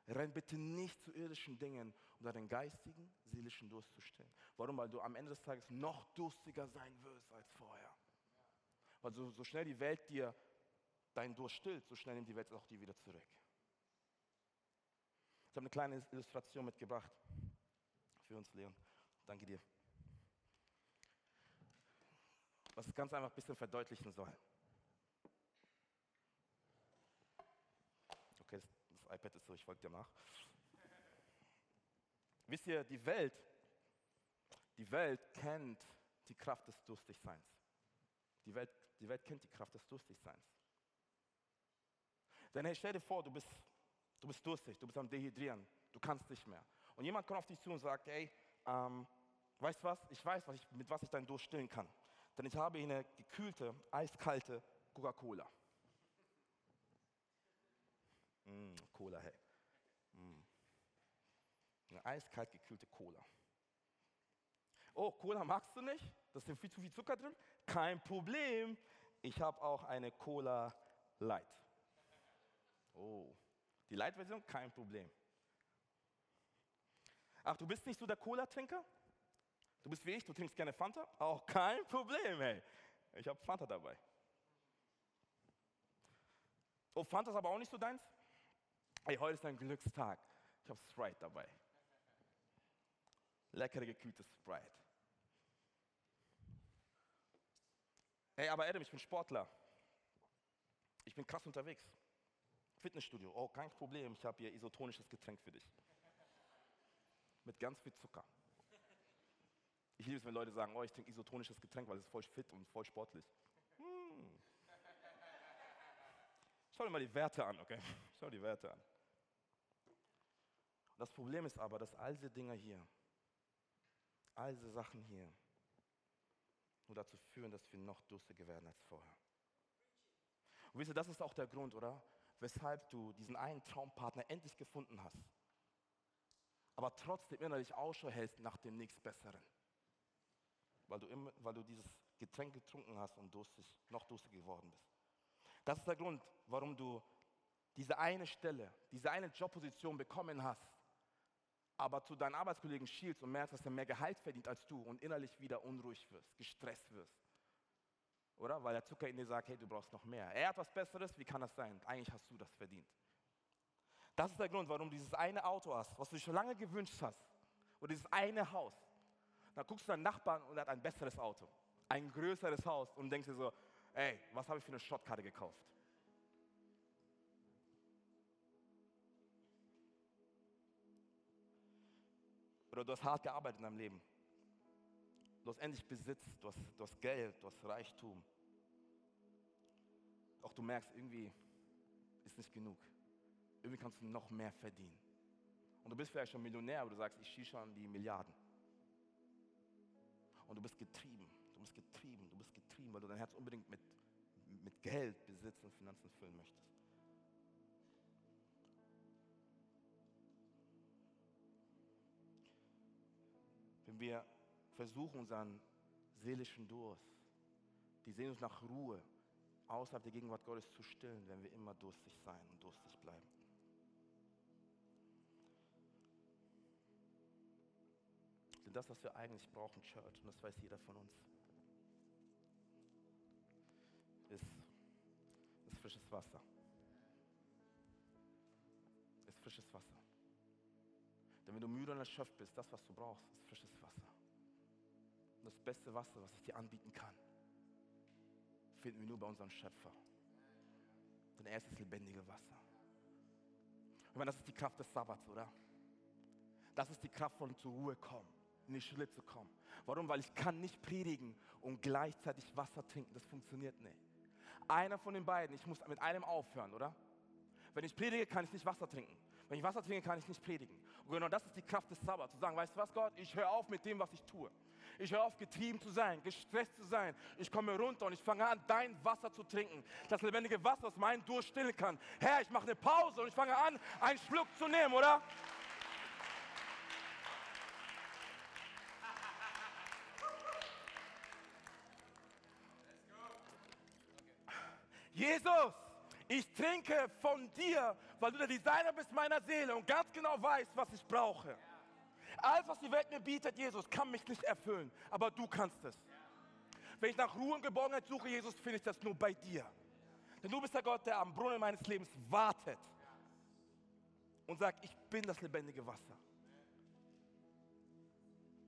Renn bitte nicht zu irdischen Dingen, um deinen geistigen, seelischen Durst zu stillen. Warum? Weil du am Ende des Tages noch durstiger sein wirst als vorher. Weil so, so schnell die Welt dir deinen Durst stillt, so schnell nimmt die Welt auch dir wieder zurück. Ich habe eine kleine Illustration mitgebracht für uns, Leon. Danke dir. Was es ganz einfach ein bisschen verdeutlichen soll. iPad ist so, ich folge dir nach. Wisst ihr, die Welt, die Welt kennt die Kraft des Durstigseins. Die Welt, die Welt kennt die Kraft des Durstigseins. Denn hey, stell dir vor, du bist, du bist durstig, du bist am Dehydrieren, du kannst nicht mehr. Und jemand kommt auf dich zu und sagt, hey, ähm, weißt was, ich weiß, was ich, mit was ich deinen Durst stillen kann. Denn ich habe hier eine gekühlte, eiskalte Coca-Cola. Mm, Cola, hey. Mm. Eine eiskalt gekühlte Cola. Oh, Cola magst du nicht? Da ist viel zu viel Zucker drin? Kein Problem. Ich habe auch eine Cola Light. Oh, die Light-Version? Kein Problem. Ach, du bist nicht so der Cola-Trinker? Du bist wie ich, du trinkst gerne Fanta? Auch kein Problem, ey. Ich habe Fanta dabei. Oh, Fanta ist aber auch nicht so deins? Hey, heute ist ein Glückstag. Ich habe Sprite dabei. Leckere gekühlte Sprite. Hey, aber Adam, ich bin Sportler. Ich bin krass unterwegs. Fitnessstudio, oh, kein Problem, ich habe hier isotonisches Getränk für dich. Mit ganz viel Zucker. Ich liebe es, wenn Leute sagen, oh, ich trinke isotonisches Getränk, weil es ist voll fit und voll sportlich. Hm. Schau dir mal die Werte an, okay? Schau die Werte an. Das Problem ist aber, dass all diese Dinge hier, all diese Sachen hier, nur dazu führen, dass wir noch durstiger werden als vorher. Und wisst ihr, das ist auch der Grund, oder? Weshalb du diesen einen Traumpartner endlich gefunden hast, aber trotzdem innerlich Ausschau hältst nach dem nächstbesseren. Weil du, immer, weil du dieses Getränk getrunken hast und durstig, noch durstiger geworden bist. Das ist der Grund, warum du diese eine Stelle, diese eine Jobposition bekommen hast, aber zu deinen Arbeitskollegen schielst und merkst, dass er mehr Gehalt verdient als du und innerlich wieder unruhig wirst, gestresst wirst. Oder? Weil der Zucker in dir sagt, hey, du brauchst noch mehr. Er hat was Besseres, wie kann das sein? Eigentlich hast du das verdient. Das ist der Grund, warum du dieses eine Auto hast, was du schon lange gewünscht hast. Oder dieses eine Haus. Dann guckst du deinen Nachbarn und er hat ein besseres Auto. Ein größeres Haus und denkst dir so, ey, was habe ich für eine Schrottkarte gekauft? Oder du hast hart gearbeitet in deinem Leben. Du hast endlich Besitz, du hast, du hast Geld, du hast Reichtum. Doch du merkst, irgendwie ist nicht genug. Irgendwie kannst du noch mehr verdienen. Und du bist vielleicht schon Millionär, aber du sagst, ich schieße schon die Milliarden. Und du bist getrieben, du bist getrieben, du bist getrieben, weil du dein Herz unbedingt mit, mit Geld, Besitz und Finanzen füllen möchtest. Wenn wir versuchen, unseren seelischen Durst, die Sehnsucht nach Ruhe außerhalb der Gegenwart Gottes zu stillen, werden wir immer durstig sein und durstig bleiben. Denn das, was wir eigentlich brauchen, Church, und das weiß jeder von uns, ist, ist frisches Wasser. Ist frisches Wasser. Denn wenn du müde und erschöpft bist, das, was du brauchst, ist frisches Wasser. Das beste Wasser, was ich dir anbieten kann, finden wir nur bei unserem Schöpfer. Denn er ist das lebendige Wasser. Ich meine, das ist die Kraft des Sabbats, oder? Das ist die Kraft von zur Ruhe kommen, in die Stille zu kommen. Warum? Weil ich kann nicht predigen und gleichzeitig Wasser trinken. Das funktioniert nicht. Einer von den beiden, ich muss mit einem aufhören, oder? Wenn ich predige, kann ich nicht Wasser trinken. Wenn ich Wasser trinke, kann ich nicht predigen. Und genau das ist die Kraft des Sabbats. Zu sagen, weißt du was, Gott, ich höre auf mit dem, was ich tue. Ich höre auf, getrieben zu sein, gestresst zu sein. Ich komme runter und ich fange an, dein Wasser zu trinken. Das lebendige Wasser, das meinen Durst stillen kann. Herr, ich mache eine Pause und ich fange an, einen Schluck zu nehmen, oder? Jesus, ich trinke von dir, weil du der Designer bist meiner Seele und ganz genau weißt, was ich brauche. Alles, was die Welt mir bietet, Jesus, kann mich nicht erfüllen, aber du kannst es. Wenn ich nach Ruhe und Geborgenheit suche, Jesus, finde ich das nur bei dir. Denn du bist der Gott, der am Brunnen meines Lebens wartet und sagt, ich bin das lebendige Wasser.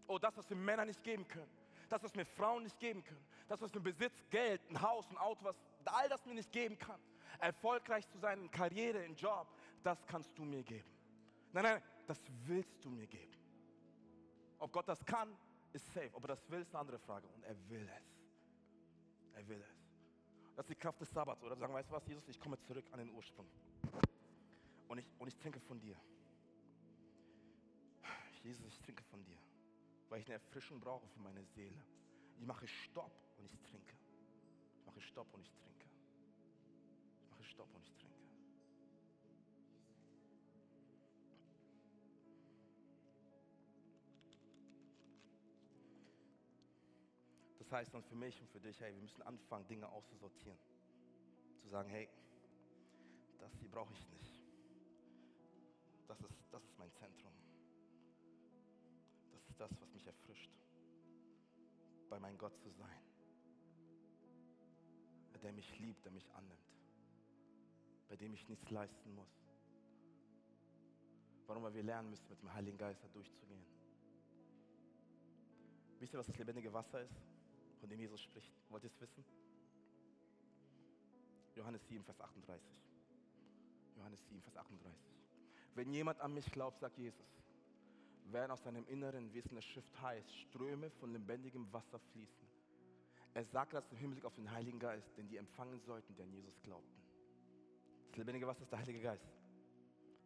Oh, das, was wir Männer nicht geben können, das, was mir Frauen nicht geben können, das, was mir Besitz, Geld, ein Haus, ein Auto, was all das mir nicht geben kann, erfolgreich zu sein in Karriere, in Job, das kannst du mir geben. Nein, nein, das willst du mir geben. Ob Gott das kann, ist safe. Ob er das will, ist eine andere Frage. Und er will es. Er will es. Das ist die Kraft des Sabbats, oder? Sagen, weißt du was, Jesus, ich komme zurück an den Ursprung. Und ich, und ich trinke von dir. Jesus, ich trinke von dir, weil ich eine Erfrischung brauche für meine Seele. Ich mache Stopp und ich trinke. Ich mache Stopp und ich trinke. Ich mache Stopp und ich trinke. Das heißt dann für mich und für dich, hey, wir müssen anfangen, Dinge auszusortieren. Zu sagen, hey, das hier brauche ich nicht. Das ist, das ist mein Zentrum. Das ist das, was mich erfrischt, bei meinem Gott zu sein. Der mich liebt, der mich annimmt. Bei dem ich nichts leisten muss. Warum? Weil wir lernen müssen, mit dem Heiligen Geist da durchzugehen. Wisst ihr, was das lebendige Wasser ist, von dem Jesus spricht? Wollt ihr es wissen? Johannes 7, Vers 38. Johannes 7, Vers 38. Wenn jemand an mich glaubt, sagt Jesus, werden aus seinem Inneren, wie es in der Schrift heißt, Ströme von lebendigem Wasser fließen. Er sagt das im Hinblick auf den Heiligen Geist, den die empfangen sollten, die an Jesus glaubten. Das lebendige Wasser ist der Heilige Geist,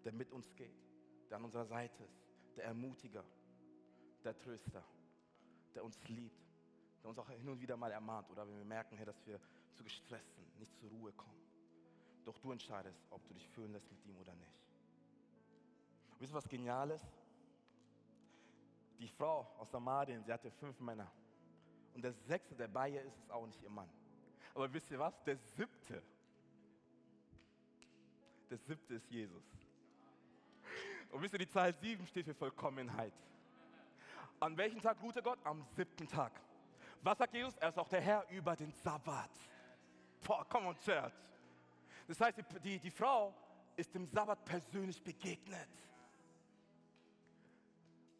der mit uns geht, der an unserer Seite ist, der Ermutiger, der Tröster, der uns liebt, der uns auch hin und wieder mal ermahnt oder wenn wir merken, hey, dass wir zu gestresst sind, nicht zur Ruhe kommen. Doch du entscheidest, ob du dich fühlen lässt mit ihm oder nicht. Und wisst ihr, was genial ist? Die Frau aus Samarien, sie hatte fünf Männer. Und der sechste, der bei ihr ist, ist auch nicht ihr Mann. Aber wisst ihr was? Der siebte, der siebte ist Jesus. Und wisst ihr, die Zahl sieben steht für Vollkommenheit. An welchem Tag ruhte Gott? Am siebten Tag. Was sagt Jesus? Er ist auch der Herr über den Sabbat. Boah, come on, Church. Das heißt, die, die, die Frau ist dem Sabbat persönlich begegnet.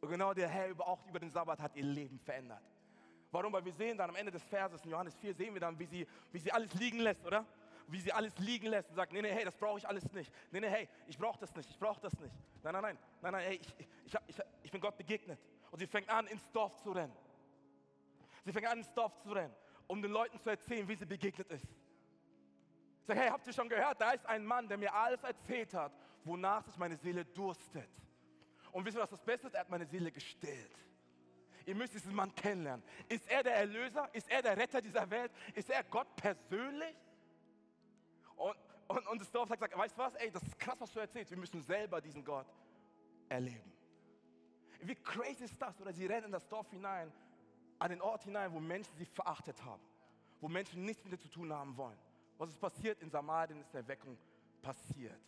Und genau der Herr über, auch über den Sabbat hat ihr Leben verändert. Warum? Weil wir sehen dann am Ende des Verses in Johannes 4, sehen wir dann, wie sie, wie sie alles liegen lässt, oder? Wie sie alles liegen lässt und sagt, nee, nee, hey, das brauche ich alles nicht. Nee, nee, hey, ich brauche das nicht, ich brauche das nicht. Nein, nein, nein, nein, nein, hey, ich, ich, ich, ich bin Gott begegnet. Und sie fängt an, ins Dorf zu rennen. Sie fängt an, ins Dorf zu rennen, um den Leuten zu erzählen, wie sie begegnet ist. Ich sage, hey, habt ihr schon gehört? Da ist ein Mann, der mir alles erzählt hat, wonach sich meine Seele durstet. Und wisst ihr, was das Beste ist? Er hat meine Seele gestillt. Ihr müsst diesen Mann kennenlernen. Ist er der Erlöser? Ist er der Retter dieser Welt? Ist er Gott persönlich? Und, und, und das Dorf sagt, weißt du was? Ey, das ist krass, was du erzählst. Wir müssen selber diesen Gott erleben. Wie crazy ist das? Oder sie rennen in das Dorf hinein, an den Ort hinein, wo Menschen sie verachtet haben, wo Menschen nichts mit dir zu tun haben wollen. Was ist passiert in Samarien, ist Erweckung passiert.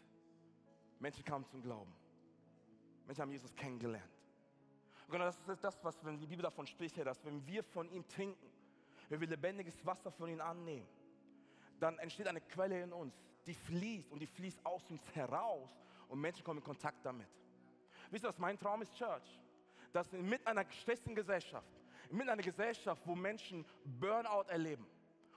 Menschen kamen zum Glauben. Menschen haben Jesus kennengelernt. Und genau das ist das, was wenn die Bibel davon spricht, dass wenn wir von ihm trinken, wenn wir lebendiges Wasser von ihm annehmen, dann entsteht eine Quelle in uns, die fließt und die fließt aus uns heraus und Menschen kommen in Kontakt damit. Wisst ihr, was mein Traum ist, Church? Dass mit einer gestressten Gesellschaft, mit einer Gesellschaft, wo Menschen Burnout erleben,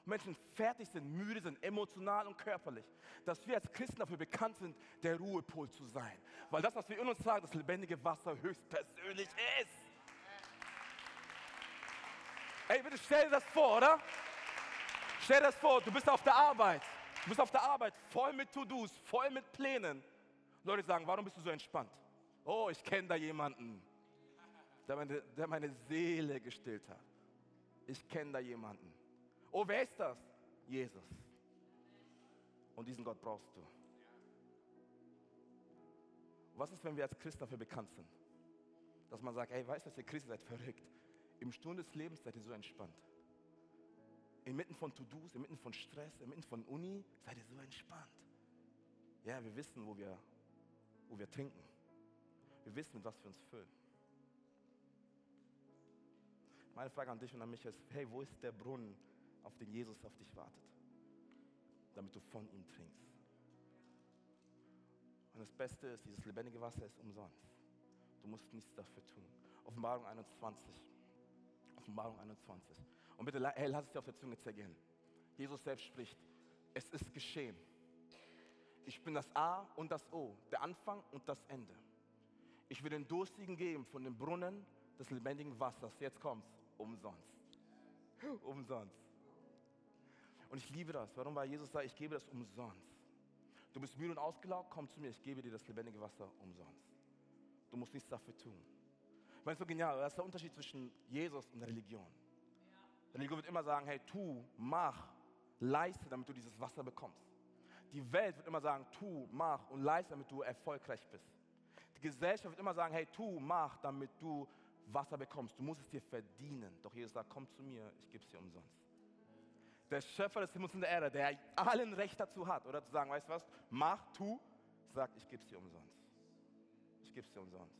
Menschen fertig sind, müde sind, emotional und körperlich, dass wir als Christen dafür bekannt sind, der Ruhepol zu sein. Weil das, was wir in uns sagen, das lebendige Wasser höchstpersönlich ist. Ey, bitte stell dir das vor, oder? Stell dir das vor, du bist auf der Arbeit. Du bist auf der Arbeit, voll mit To-Dos, voll mit Plänen. Leute sagen, warum bist du so entspannt? Oh, ich kenne da jemanden, der meine, der meine Seele gestillt hat. Ich kenne da jemanden. Oh, wer ist das? Jesus. Und diesen Gott brauchst du. Was ist, wenn wir als Christen dafür bekannt sind? Dass man sagt, hey, weißt du, ihr Christen seid verrückt. Im Stunde des Lebens seid ihr so entspannt. Inmitten von To-Dos, inmitten von Stress, inmitten von Uni seid ihr so entspannt. Ja, wir wissen, wo wir, wo wir trinken. Wir wissen, mit was wir uns füllen. Meine Frage an dich und an mich ist, hey, wo ist der Brunnen, auf den Jesus auf dich wartet, damit du von ihm trinkst. Und das Beste ist, dieses lebendige Wasser ist umsonst. Du musst nichts dafür tun. Offenbarung 21. Offenbarung 21. Und bitte, hey, lass es dir auf der Zunge zergehen. Jesus selbst spricht, es ist geschehen. Ich bin das A und das O, der Anfang und das Ende. Ich will den Durstigen geben von dem Brunnen des lebendigen Wassers. Jetzt kommt's, umsonst. Umsonst. Und ich liebe das. Warum? Weil Jesus sagt, ich gebe das umsonst. Du bist müde und ausgelaugt, komm zu mir, ich gebe dir das lebendige Wasser umsonst. Du musst nichts dafür tun. Ich meine, so genial, das ist der Unterschied zwischen Jesus und Religion. Religion wird immer sagen, hey, tu, mach, leiste, damit du dieses Wasser bekommst. Die Welt wird immer sagen, tu, mach und leiste, damit du erfolgreich bist. Die Gesellschaft wird immer sagen, hey, tu, mach, damit du Wasser bekommst. Du musst es dir verdienen. Doch Jesus sagt, komm zu mir, ich gebe es dir umsonst der Schöpfer des Himmels und der Erde, der allen Recht dazu hat, oder zu sagen, weißt du was, mach, tu, sagt, ich gebe es dir umsonst. Ich gebe es dir umsonst.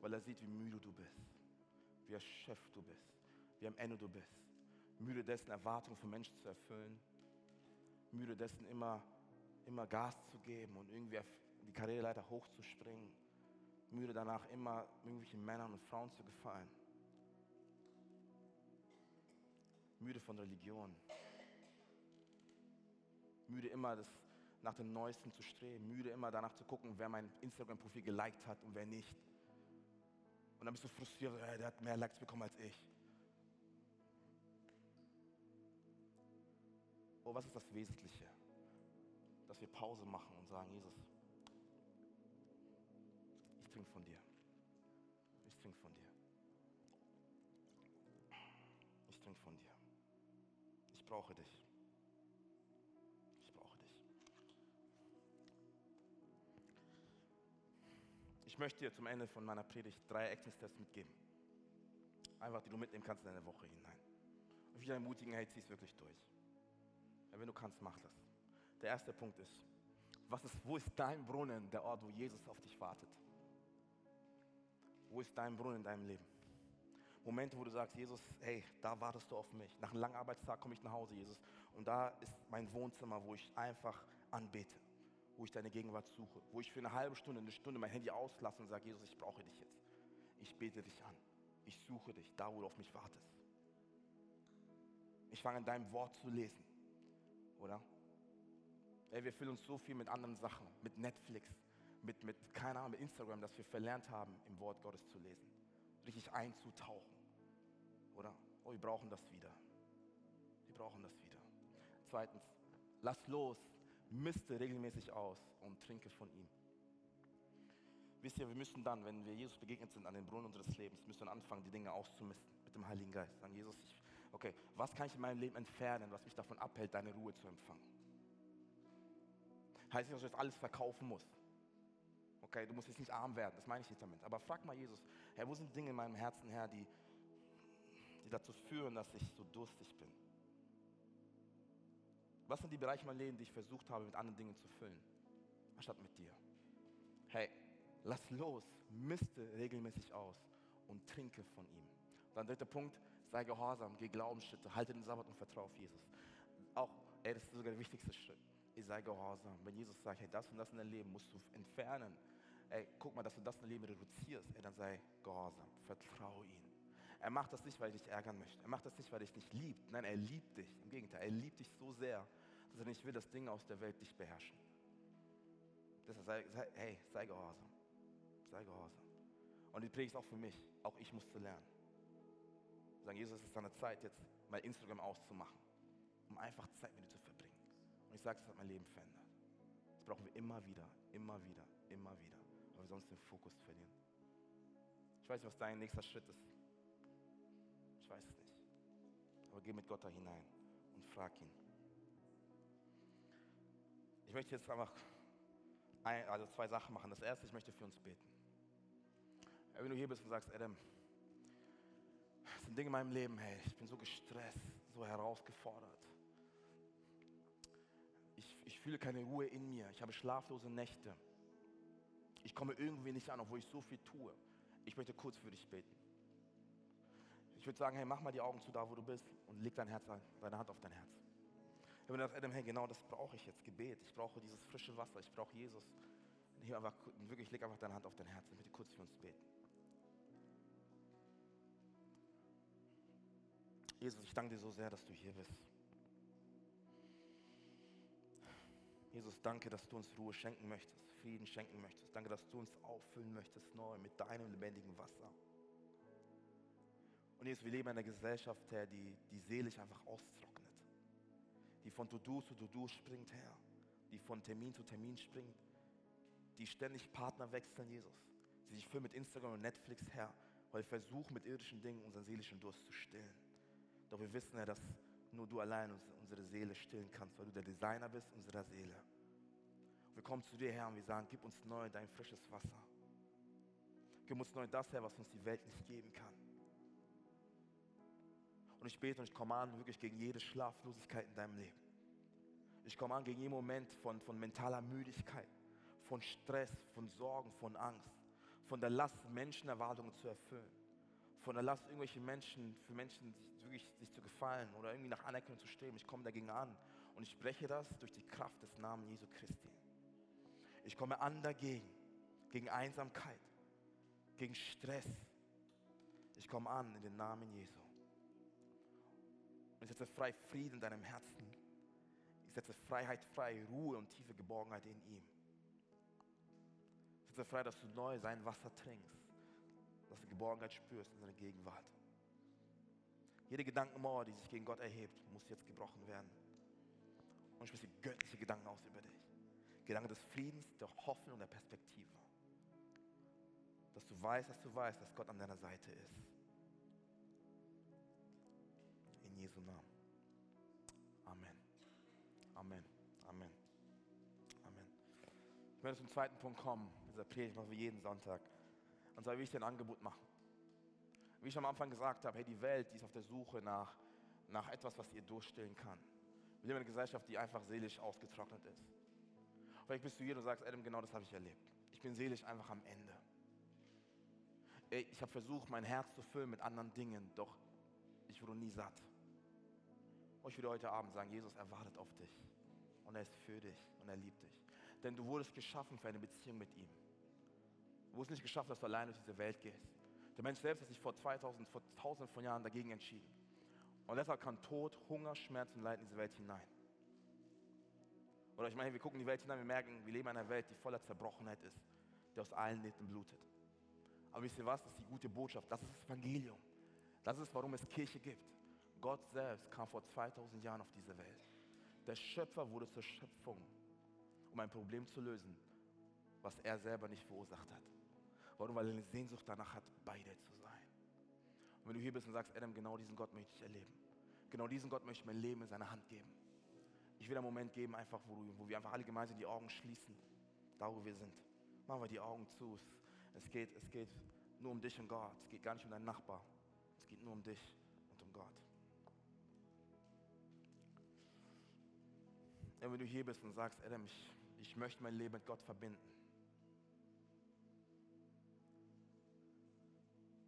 Weil er sieht, wie müde du bist, wie erschöpft du bist, wie am Ende du bist. Müde dessen, Erwartungen von Menschen zu erfüllen. Müde dessen, immer, immer Gas zu geben und irgendwie die Karriereleiter hochzuspringen. Müde danach, immer irgendwelchen Männern und Frauen zu gefallen. Müde von Religion. Müde immer das, nach dem Neuesten zu streben. Müde immer danach zu gucken, wer mein Instagram-Profil geliked hat und wer nicht. Und dann bist du frustriert, hey, der hat mehr Likes bekommen als ich. Oh, was ist das Wesentliche? Dass wir Pause machen und sagen, Jesus, trinke von dir. Ich trinke von dir. Ich trinke von dir. Ich brauche dich. Ich brauche dich. Ich möchte dir zum Ende von meiner Predigt drei Actionsteps mitgeben. Einfach, die du mitnehmen kannst in deine Woche hinein. Und will ermutigen, hey, zieh es wirklich durch. Ja, wenn du kannst, mach das. Der erste Punkt ist, was ist, wo ist dein Brunnen, der Ort, wo Jesus auf dich wartet? Wo ist dein Brunnen in deinem Leben? Momente, wo du sagst, Jesus, hey, da wartest du auf mich. Nach einem langen Arbeitstag komme ich nach Hause, Jesus. Und da ist mein Wohnzimmer, wo ich einfach anbete, wo ich deine Gegenwart suche, wo ich für eine halbe Stunde, eine Stunde mein Handy auslasse und sage, Jesus, ich brauche dich jetzt. Ich bete dich an. Ich suche dich, da wo du auf mich wartest. Ich fange an deinem Wort zu lesen oder? Ey, wir füllen uns so viel mit anderen Sachen, mit Netflix, mit, mit, keine Ahnung, mit Instagram, dass wir verlernt haben, im Wort Gottes zu lesen. Richtig einzutauchen. Oder? Oh, wir brauchen das wieder. Wir brauchen das wieder. Zweitens, lass los, misste regelmäßig aus und trinke von ihm. Wisst ihr, wir müssen dann, wenn wir Jesus begegnet sind an den Brunnen unseres Lebens, müssen wir anfangen, die Dinge auszumisten mit dem Heiligen Geist. Sagen, Jesus, ich okay, was kann ich in meinem Leben entfernen, was mich davon abhält, deine Ruhe zu empfangen? Heißt nicht, dass du jetzt alles verkaufen musst. Okay, du musst jetzt nicht arm werden, das meine ich nicht damit. Aber frag mal Jesus, Herr, wo sind Dinge in meinem Herzen, Herr, die, die dazu führen, dass ich so durstig bin? Was sind die Bereiche meines Lebens, die ich versucht habe, mit anderen Dingen zu füllen, anstatt mit dir? Hey, lass los, misste regelmäßig aus und trinke von ihm. Dann dritter Punkt, sei gehorsam, geh Glaubensschritte, halte den Sabbat und vertraue auf Jesus. Auch, ey, das ist sogar der wichtigste Schritt. Sei gehorsam. Wenn Jesus sagt, hey, das und das in deinem Leben musst du entfernen, ey, guck mal, dass du das in Leben reduzierst, ey, dann sei gehorsam, vertraue ihm. Er macht das nicht, weil er dich ärgern möchte. Er macht das nicht, weil er dich nicht liebt. Nein, er liebt dich. Im Gegenteil, er liebt dich so sehr, dass er nicht will, dass Dinge aus der Welt dich beherrschen. Deshalb sei, sei, hey, sei gehorsam. Sei gehorsam. Und die Predigt ist auch für mich. Auch ich musste lernen sagen, Jesus, es ist an der Zeit, jetzt mein Instagram auszumachen, um einfach Zeit mit dir zu verbringen. Und ich sage, es hat mein Leben verändert. Das brauchen wir immer wieder, immer wieder, immer wieder, weil wir sonst den Fokus verlieren. Ich weiß nicht, was dein nächster Schritt ist. Ich weiß es nicht. Aber geh mit Gott da hinein und frag ihn. Ich möchte jetzt einfach ein, also zwei Sachen machen. Das erste, ich möchte für uns beten. Wenn du hier bist und sagst, Adam, es sind Dinge in meinem Leben, hey, ich bin so gestresst, so herausgefordert. Ich, ich fühle keine Ruhe in mir. Ich habe schlaflose Nächte. Ich komme irgendwie nicht an, obwohl ich so viel tue. Ich möchte kurz für dich beten. Ich würde sagen, hey, mach mal die Augen zu da, wo du bist und leg dein Herz deine Hand auf dein Herz. Wenn du sagst, Adam, hey, genau das brauche ich jetzt, Gebet. Ich brauche dieses frische Wasser, ich brauche Jesus. Hier einfach, wirklich, leg einfach deine Hand auf dein Herz. Ich möchte kurz für uns beten. Jesus, ich danke dir so sehr, dass du hier bist. Jesus, danke, dass du uns Ruhe schenken möchtest, Frieden schenken möchtest. Danke, dass du uns auffüllen möchtest neu mit deinem lebendigen Wasser. Und Jesus, wir leben in einer Gesellschaft, Herr, die die Seele sich einfach austrocknet. Die von To-Do zu To-Do springt, Herr. Die von Termin zu Termin springt. Die ständig Partner wechseln, Jesus. Die sich füllen mit Instagram und Netflix, Herr, weil wir versuchen, mit irdischen Dingen unseren seelischen Durst zu stillen. Doch wir wissen ja, dass nur du allein unsere Seele stillen kannst, weil du der Designer bist unserer Seele. Wir kommen zu dir, Herr, und wir sagen, gib uns neu dein frisches Wasser. Gib uns neu das, Herr, was uns die Welt nicht geben kann. Und ich bete und ich komme an, wirklich gegen jede Schlaflosigkeit in deinem Leben. Ich komme an gegen jeden Moment von, von mentaler Müdigkeit, von Stress, von Sorgen, von Angst, von der Last, Menschenerwartungen zu erfüllen, von der Last, irgendwelche Menschen, für Menschen wirklich sich zu gefallen oder irgendwie nach Anerkennung zu streben. Ich komme dagegen an und ich spreche das durch die Kraft des Namens Jesu Christi. Ich komme an dagegen, gegen Einsamkeit, gegen Stress. Ich komme an in den Namen Jesu. Und ich setze frei Frieden in deinem Herzen. Ich setze Freiheit frei, Ruhe und tiefe Geborgenheit in ihm. Ich setze frei, dass du neu sein Wasser trinkst, dass du Geborgenheit spürst in seiner Gegenwart. Jede Gedankenmauer, die sich gegen Gott erhebt, muss jetzt gebrochen werden. Und ich spreche göttliche Gedanken aus über dich. Gedanken des Friedens, der Hoffnung und der Perspektive. Dass du weißt, dass du weißt, dass Gott an deiner Seite ist. In Jesu Namen. Amen. Amen. Amen. Amen. Ich werde zum zweiten Punkt kommen. Dieser Predigt machen wir jeden Sonntag. Und zwar will ich dir ein Angebot machen. Wie ich am Anfang gesagt habe, hey, die Welt, die ist auf der Suche nach, nach etwas, was ihr durchstellen kann. Wir leben in einer Gesellschaft, die einfach seelisch ausgetrocknet ist. Vielleicht bist du hier und sagst, Adam, genau das habe ich erlebt. Ich bin seelisch einfach am Ende. Ich habe versucht, mein Herz zu füllen mit anderen Dingen, doch ich wurde nie satt. Und ich würde heute Abend sagen, Jesus erwartet auf dich. Und er ist für dich und er liebt dich. Denn du wurdest geschaffen für eine Beziehung mit ihm. Du wurdest nicht geschaffen, dass du allein durch diese Welt gehst. Der Mensch selbst hat sich vor 2000, vor tausenden von Jahren dagegen entschieden. Und deshalb kann Tod, Hunger, Schmerz und Leid in diese Welt hinein. Oder ich meine, wir gucken in die Welt hinein, wir merken, wir leben in einer Welt, die voller Zerbrochenheit ist, die aus allen Nähten blutet. Aber wisst ihr was? Das ist die gute Botschaft. Das ist das Evangelium. Das ist, warum es Kirche gibt. Gott selbst kam vor 2000 Jahren auf diese Welt. Der Schöpfer wurde zur Schöpfung, um ein Problem zu lösen, was er selber nicht verursacht hat. Warum? Weil er eine Sehnsucht danach hat, bei dir zu sein. Und wenn du hier bist und sagst, Adam, genau diesen Gott möchte ich erleben. Genau diesen Gott möchte ich mein Leben in seine Hand geben. Ich will einen Moment geben, einfach, wo, du, wo wir einfach alle gemeinsam die Augen schließen, da wo wir sind. Machen wir die Augen zu. Es geht, es geht nur um dich und Gott. Es geht gar nicht um deinen Nachbar. Es geht nur um dich und um Gott. Und wenn du hier bist und sagst, Adam, ich, ich möchte mein Leben mit Gott verbinden,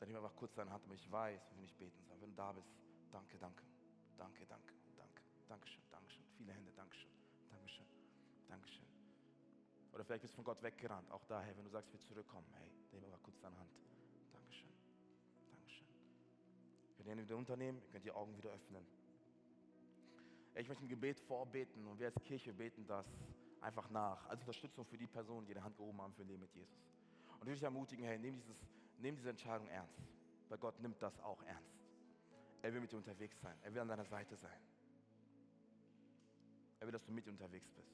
dann nimm einfach kurz deine Hand, damit ich weiß, wenn ich beten soll. Wenn du da bist, danke, danke, danke, danke, danke, Dankeschön, Dankeschön. Viele Hände, Dankeschön, Dankeschön, Dankeschön. Oder vielleicht bist du von Gott weggerannt. Auch daher, wenn du sagst, wir zurückkommen, hey, nimm einfach kurz deine Hand. Dankeschön, Dankeschön. Wir können wieder unternehmen, ihr könnt die Augen wieder öffnen. Ich möchte ein Gebet vorbeten und wir als Kirche beten das einfach nach, als Unterstützung für die Personen, die die Hand gehoben haben für ein Leben mit Jesus. Und ich will dich ermutigen, hey, nimm, dieses, nimm diese Entscheidung ernst, weil Gott nimmt das auch ernst. Er will mit dir unterwegs sein, er will an deiner Seite sein. Er will, dass du mit dir unterwegs bist.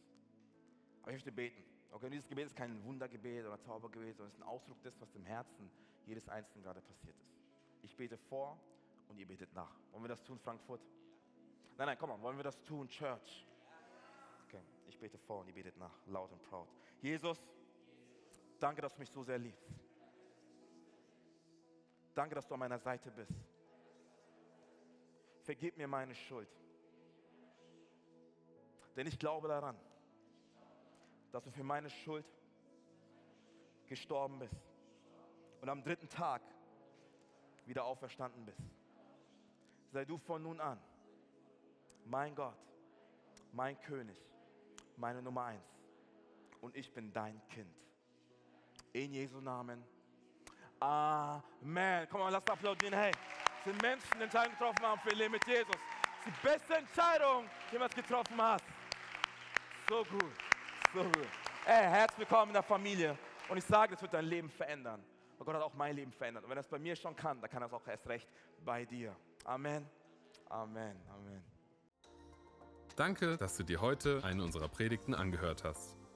Aber ich möchte beten. Okay, dieses Gebet ist kein Wundergebet oder Zaubergebet, sondern es ist ein Ausdruck des, was im Herzen jedes Einzelnen gerade passiert ist. Ich bete vor und ihr betet nach. Wollen wir das tun, Frankfurt? Nein, nein, komm mal, wollen wir das tun, Church? Okay, ich bete vor und ihr betet nach, laut und proud. Jesus, danke, dass du mich so sehr liebst. Danke, dass du an meiner Seite bist. Vergib mir meine Schuld. Denn ich glaube daran, dass du für meine Schuld gestorben bist und am dritten Tag wieder auferstanden bist. Sei du von nun an mein Gott, mein König, meine Nummer eins. Und ich bin dein Kind. In Jesu Namen. Amen. Komm mal, lass mal applaudieren. Hey, es sind Menschen, die Entscheidung getroffen haben für ihr Leben mit Jesus. Das ist die beste Entscheidung, die du getroffen hast. So gut, so gut. Hey, herzlich willkommen in der Familie. Und ich sage, das wird dein Leben verändern. Und Gott hat auch mein Leben verändert. Und wenn es bei mir schon kann, dann kann es auch erst recht bei dir. Amen. Amen. Amen. Danke, dass du dir heute eine unserer Predigten angehört hast.